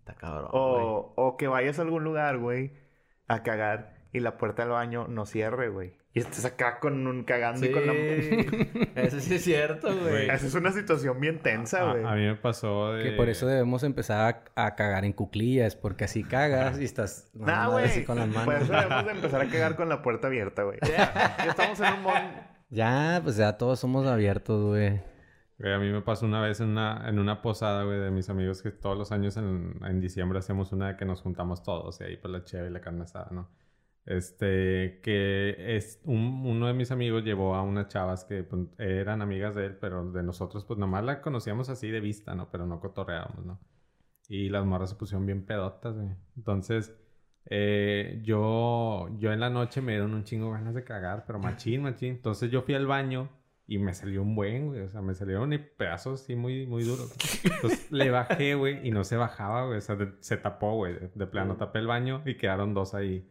Está cabrón, güey. o, o que vayas a algún lugar, güey, a cagar y la puerta del baño no cierre, güey. Y estés acá con un cagando y con la... Eso sí es cierto, güey. Esa es una situación bien tensa, A, güey. a mí me pasó de... Que por eso debemos empezar a, a cagar en cuclillas. Porque así cagas y estás... Nah, güey. así con las manos. Por eso debemos de empezar a cagar con la puerta abierta, güey. Ya, ya estamos en un mon... Ya, pues ya todos somos abiertos, güey. Güey, a mí me pasó una vez en una, en una posada, güey, de mis amigos que todos los años en, en diciembre hacemos una de que nos juntamos todos y ahí pues la chévere y la carne asada, ¿no? Este, que es un- uno de mis amigos llevó a unas chavas que pues, eran amigas de él, pero de nosotros, pues nomás la conocíamos así de vista, ¿no? Pero no cotorreábamos, ¿no? Y las morras se pusieron bien pedotas, güey. Entonces, eh, yo, yo en la noche me dieron un chingo ganas de cagar, pero machín, machín. Entonces yo fui al baño y me salió un buen, güey. O sea, me salieron y pedazos así muy, muy duros. Entonces le bajé, güey, y no se bajaba, güey. O sea, de- se tapó, güey. De, de plano, tapé el baño y quedaron dos ahí.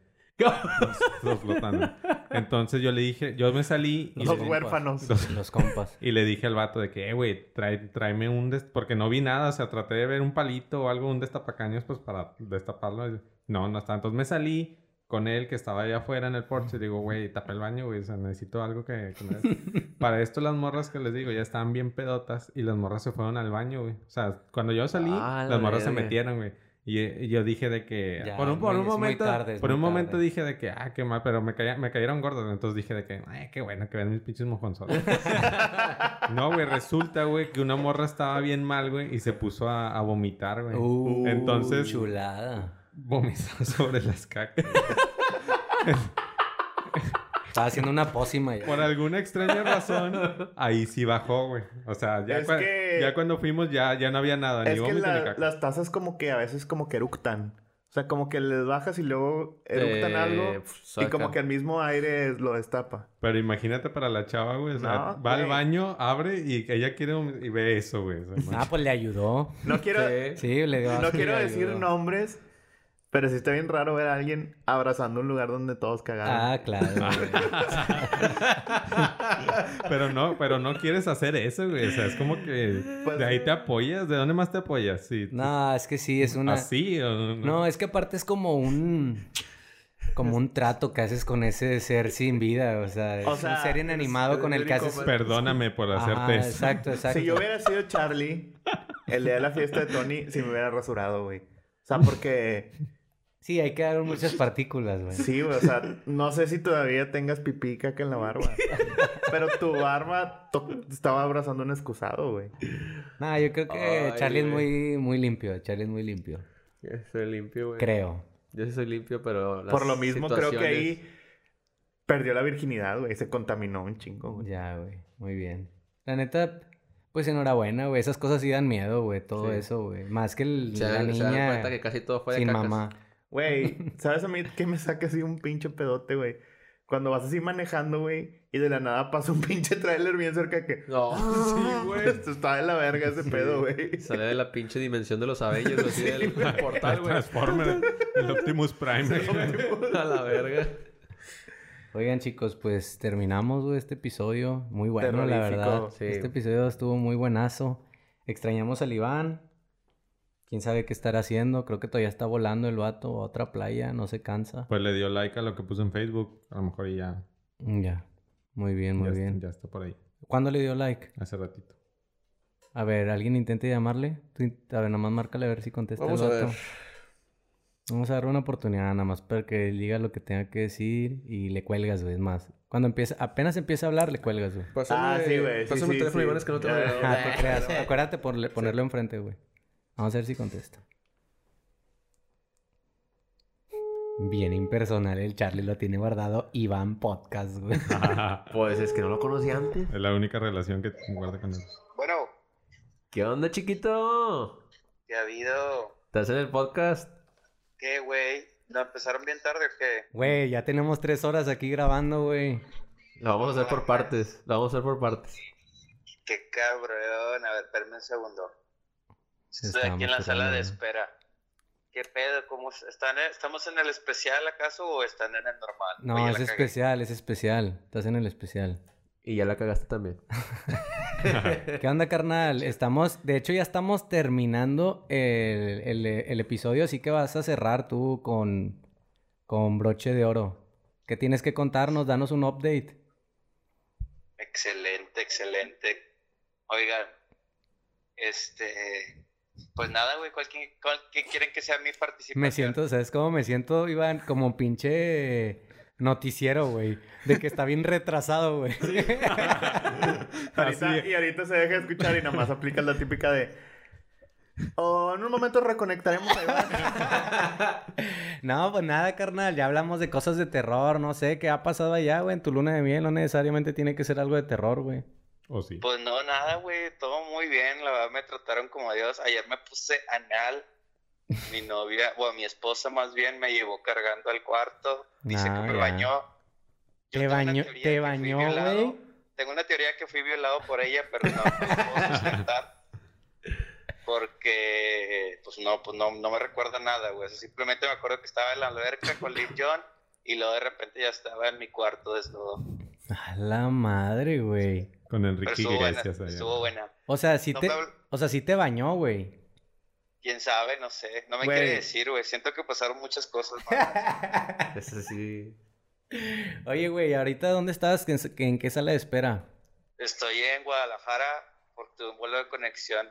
Dos flotando. Entonces yo le dije, yo me salí y Los le- huérfanos. Los- Los compas. y le dije al vato de que, eh, güey, trae, tráeme un... des-", Porque no vi nada, o sea, traté de ver un palito o algo, un destapacaños, pues para destaparlo. No, no está. Entonces me salí con él, que estaba allá afuera en el porche, y digo, güey, tapé el baño, güey, o sea, necesito algo que... que me des". para esto las morras que les digo, ya estaban bien pedotas y las morras se fueron al baño, güey. O sea, cuando yo salí, Ah, la las morras se metieron, güey. Y, yo dije de que... Ya, por un, por muy- un momento... tarde, por un momento dije de que, ah, qué mal, pero me, caía- me cayeron gordos. Entonces dije de que, ay, qué bueno que ven mis pinches mojonzones. no, güey, resulta, güey, que una morra estaba bien mal, güey, y se puso a, a vomitar, güey. Uh, Entonces, Chulada. vomitó sobre las cacas. Estaba haciendo una pócima ya. Por alguna extraña razón, ahí sí bajó, güey. O sea, ya, Es cua- que- ya cuando fuimos ya, ya no había nada, ni Es que ni caca. las tazas como que a veces como que eructan. O sea, como que les bajas y luego eructan Te algo y como que el mismo aire lo destapa. Pero imagínate para la chava, güey. O sea, No, va al baño, abre y ella quiere vom- y ve eso, güey. O sea, Ah, pues le ayudó. No quiero, Sí, le dio no quiero le decir ayudó. nombres, pero sí está bien raro ver a alguien abrazando un lugar donde todos cagaron. Ah, claro. güey. Pero no, pero no quieres hacer eso, güey. O sea, es como que Pues de ahí te apoyas. ¿De dónde más te apoyas? Sí. No, es que sí, es una... ¿Así o No, es que aparte es como un... Como un trato que haces con ese ser sin vida, o sea, es O sea, un ser inanimado con el que es haces... Perdóname por Ajá, hacerte eso. exacto, exacto. Si yo hubiera sido Charlie, el día de la fiesta de Tony, sí me hubiera rasurado, güey. O sea, porque Sí, ahí quedaron muchas partículas, güey. sí, güey, o sea, no sé si todavía tengas pipí y caca en la barba. Pero tu barba to- estaba abrazando un excusado, güey. No, yo creo que Ay, Charlie es muy, muy limpio. Charlie es muy limpio. Yo soy limpio, güey. Creo. Yo sí soy limpio, pero las Por lo mismo creo que ahí perdió la virginidad, güey. Se contaminó un chingo, güey. Ya, güey. Muy bien. La neta, pues enhorabuena, güey. Esas cosas sí dan miedo, güey. Todo Sí. eso, güey. Más que el, Se la dan, se dan niña cuenta que casi todo fue de sin cacas. mamá. Güey, ¿sabes a mí qué me saca así un pinche pedote, güey? Cuando vas así manejando, güey, y de la nada pasa un pinche trailer bien cerca que... No. Sí, güey. Esto está de la verga ese pedo, güey. Sale de la pinche dimensión de los Avengers, así del portal, güey. Transformer, el Optimus Prime. A la verga. Oigan, chicos, pues terminamos, güey, este episodio. Muy bueno, la verdad. sí. Este episodio estuvo muy buenazo. Extrañamos al Iván. Quién sabe qué estará haciendo. Creo que todavía está volando el vato a otra playa. No se cansa. Pues le dio like a lo que puso en Facebook. A lo mejor y ya, Mm, Ya. Muy bien, muy ya, bien. Está, ya está por ahí. ¿Cuándo le dio like? Hace ratito. A ver, ¿alguien intente llamarle? A ver, nomás márcale a ver si contesta Vamos el a vato. ver. Vamos a darle una oportunidad nada más para que diga lo que tenga que decir y le cuelgas, güey. Es más, cuando empieza, apenas empieza a hablar, le cuelgas, güey. Pásame, Ah, sí, güey, Pásame sí, el teléfono, sí. Iván, es que no te lo ya, Ah. Acuérdate por ponerlo enfrente, güey. Vamos a ver si contesta. Bien impersonal el Charlie lo tiene guardado Iván Podcast, güey. Pues es que no lo conocí antes. es la única relación que guarda con él. Bueno, ¿Qué onda, chiquito? ¿qué ha habido? ¿Estás en el podcast? ¿Qué, güey? ¿No empezaron bien tarde o qué? Güey, ya tenemos tres horas aquí grabando, güey. Lo vamos a hacer por partes. Lo vamos a hacer por partes. Qué cabrón. A ver, espérame un segundo. Estoy aquí en la sala de currando. espera. ¿Qué pedo? ¿Cómo es- están? ¿Estamos en el especial acaso o están en el normal? No, es cagué. especial, es especial. Estás en el especial. Y ya la cagaste también. ¿Qué onda, carnal? Estamos, de hecho, ya estamos terminando el, el- el episodio, así que vas a cerrar tú con, con broche de oro. ¿Qué tienes que contarnos? Danos un update. Excelente, excelente. Oigan, este... Pues nada, güey. ¿cuál, quién- cuál- ¿Qué quieren que sea mi participación? Me siento, ¿sabes cómo me siento, Iván? Como pinche noticiero, güey. De que está bien retrasado, güey. Ahorita, y ahorita se deja escuchar y nada más aplica la típica de... O en un momento reconectaremos a Iván. No, pues nada, carnal. Ya hablamos de cosas de terror. No sé qué ha pasado allá, güey. En tu luna de miel no necesariamente tiene que ser algo de terror, güey. ¿O sí? Pues no, nada, güey, todo muy bien, la verdad me trataron como Dios. Ayer me puse anal, mi novia, o mi esposa más bien, me llevó cargando al cuarto, dice Ah, que me ya. bañó. Te bañó, te bañó, güey. Tengo una teoría que fui violado por ella, pero no, no puedo sustentar. Porque, pues no, pues no, no me recuerda nada, güey. Simplemente me acuerdo que estaba en la alberca con Liv John y luego de repente ya estaba en mi cuarto desnudo. A la madre, güey. Con Enrique estuvo buena, estuvo buena. O sea, sí No te... me O sea, sí te bañó, güey. Quién sabe, no sé. No me Güey. quiere decir, güey. Siento que pasaron muchas cosas. Ese sí. Oye, güey, ¿ahorita dónde estás? ¿En, en qué sala de espera? Estoy en Guadalajara porque tuve un vuelo de conexión.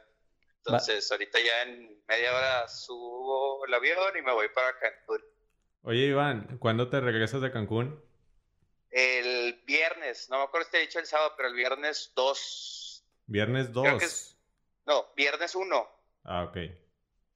Entonces, ahorita ya en media hora subo el avión y me voy para Cancún. Oye, Iván, ¿cuándo te regresas de Cancún? El viernes, no me acuerdo si te he dicho el sábado, pero el viernes 2. Viernes 2. Creo que es- No, viernes 1. Ah, ok.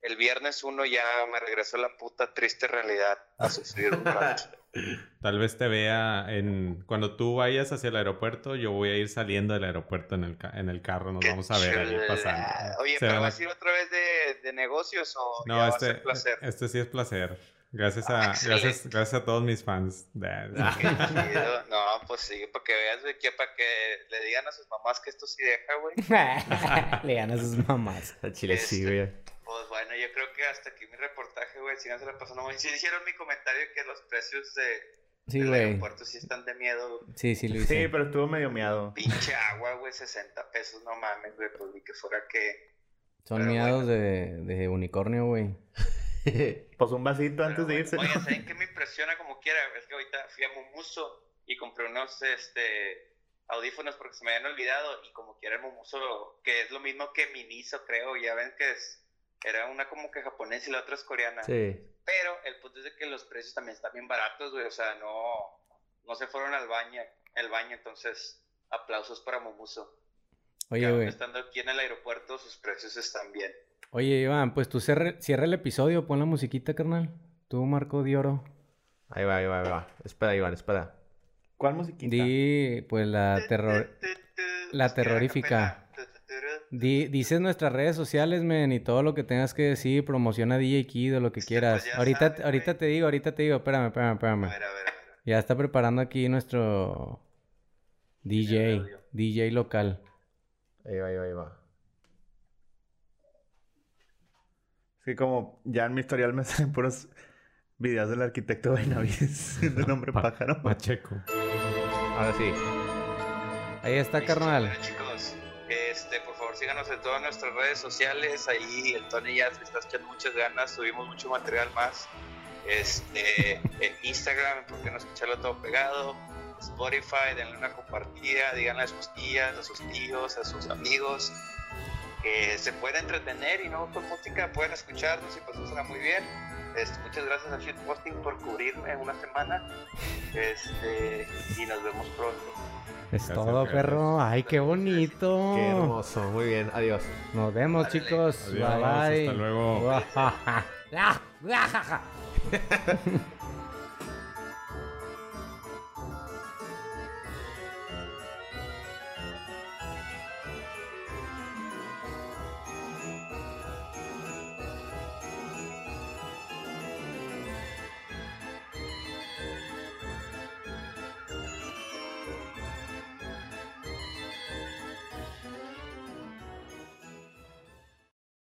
El viernes 1 ya me regreso a la puta triste realidad a sufrir un rato. Tal vez te vea en... Cuando tú vayas hacia el aeropuerto, yo voy a ir saliendo del aeropuerto en el, ca- en el carro. Nos vamos a ver ahí pasando. Oye, Se pero van a- ¿vas a ir otra vez de, de negocios o ya No, va a este, ser placer? este sí es placer. Gracias a, Ah, gracias, excelente. gracias a todos mis fans. Qué chido. No, pues sí, para que veas, güey, que para que le digan a sus mamás que esto sí deja, güey. Le ganas a sus mamás. Al chile sí, güey. Pues bueno, yo creo que hasta aquí mi reportaje, güey. Si no se la pasó, no, Sí hicieron mi comentario que los precios de, Sí, güey. aeropuerto sí están de miedo. güey. Sí, sí lo hice. Sí, pero estuvo medio miado. Pinche agua, güey, 60 pesos, no mames, güey. Pues ni que fuera que. Son miados de, de unicornio, güey. Pues un vasito antes de irse. Oye, ¿saben qué me impresiona como quiera? Es que ahorita fui a Mumuso y compré unos este, audífonos porque se me habían olvidado y como quiera el Mumuso, que es lo mismo que Miniso, creo, ya ven que es, era una como que japonesa y la otra es coreana. Sí. Pero el punto es de que los precios también están bien baratos, güey, o sea, no, no se fueron al baño, el baño, entonces aplausos para Mumuso. Oye, güey. estando aquí en el aeropuerto, sus precios están bien. Oye, Iván, pues tú cierre- cierra el episodio, pon la musiquita, carnal. Tú, Marco de Oro. Ahí va, ahí va, ahí va. Espera, Iván, espera. ¿Cuál musiquita? Di, pues la terror... La terrorífica. Di, dices nuestras redes sociales, men, y todo lo que tengas que decir, promociona DJ Kid o lo que quieras. ahorita, ahorita te digo, ahorita te digo, espérame, espérame, espérame. Ya está preparando aquí nuestro DJ, DJ local. Ahí va, ahí va, ahí va. Sí, como ya en mi historial me salen puros videos del arquitecto Benavides de nombre pájaro. Pacheco. Ahora sí. Ahí está, carnal. Bueno, chicos, este, por favor síganos en todas nuestras redes sociales. Ahí el Tony ya se está echando muchas ganas. Subimos mucho material más. Este, en Instagram, ¿por qué no escucharlo todo pegado? Spotify, denle una compartida, díganle a sus tías, a sus tíos, a sus amigos que se puede entretener y no con música pueden escucharnos y pasarla muy bien. Este, muchas gracias a Shitposting por cubrirme una semana. Este, y nos vemos pronto. Es todo, perro. Ay, qué bonito. Qué hermoso. Muy bien. Adiós. Nos vemos, chicos. Adiós, bye bye. hasta luego.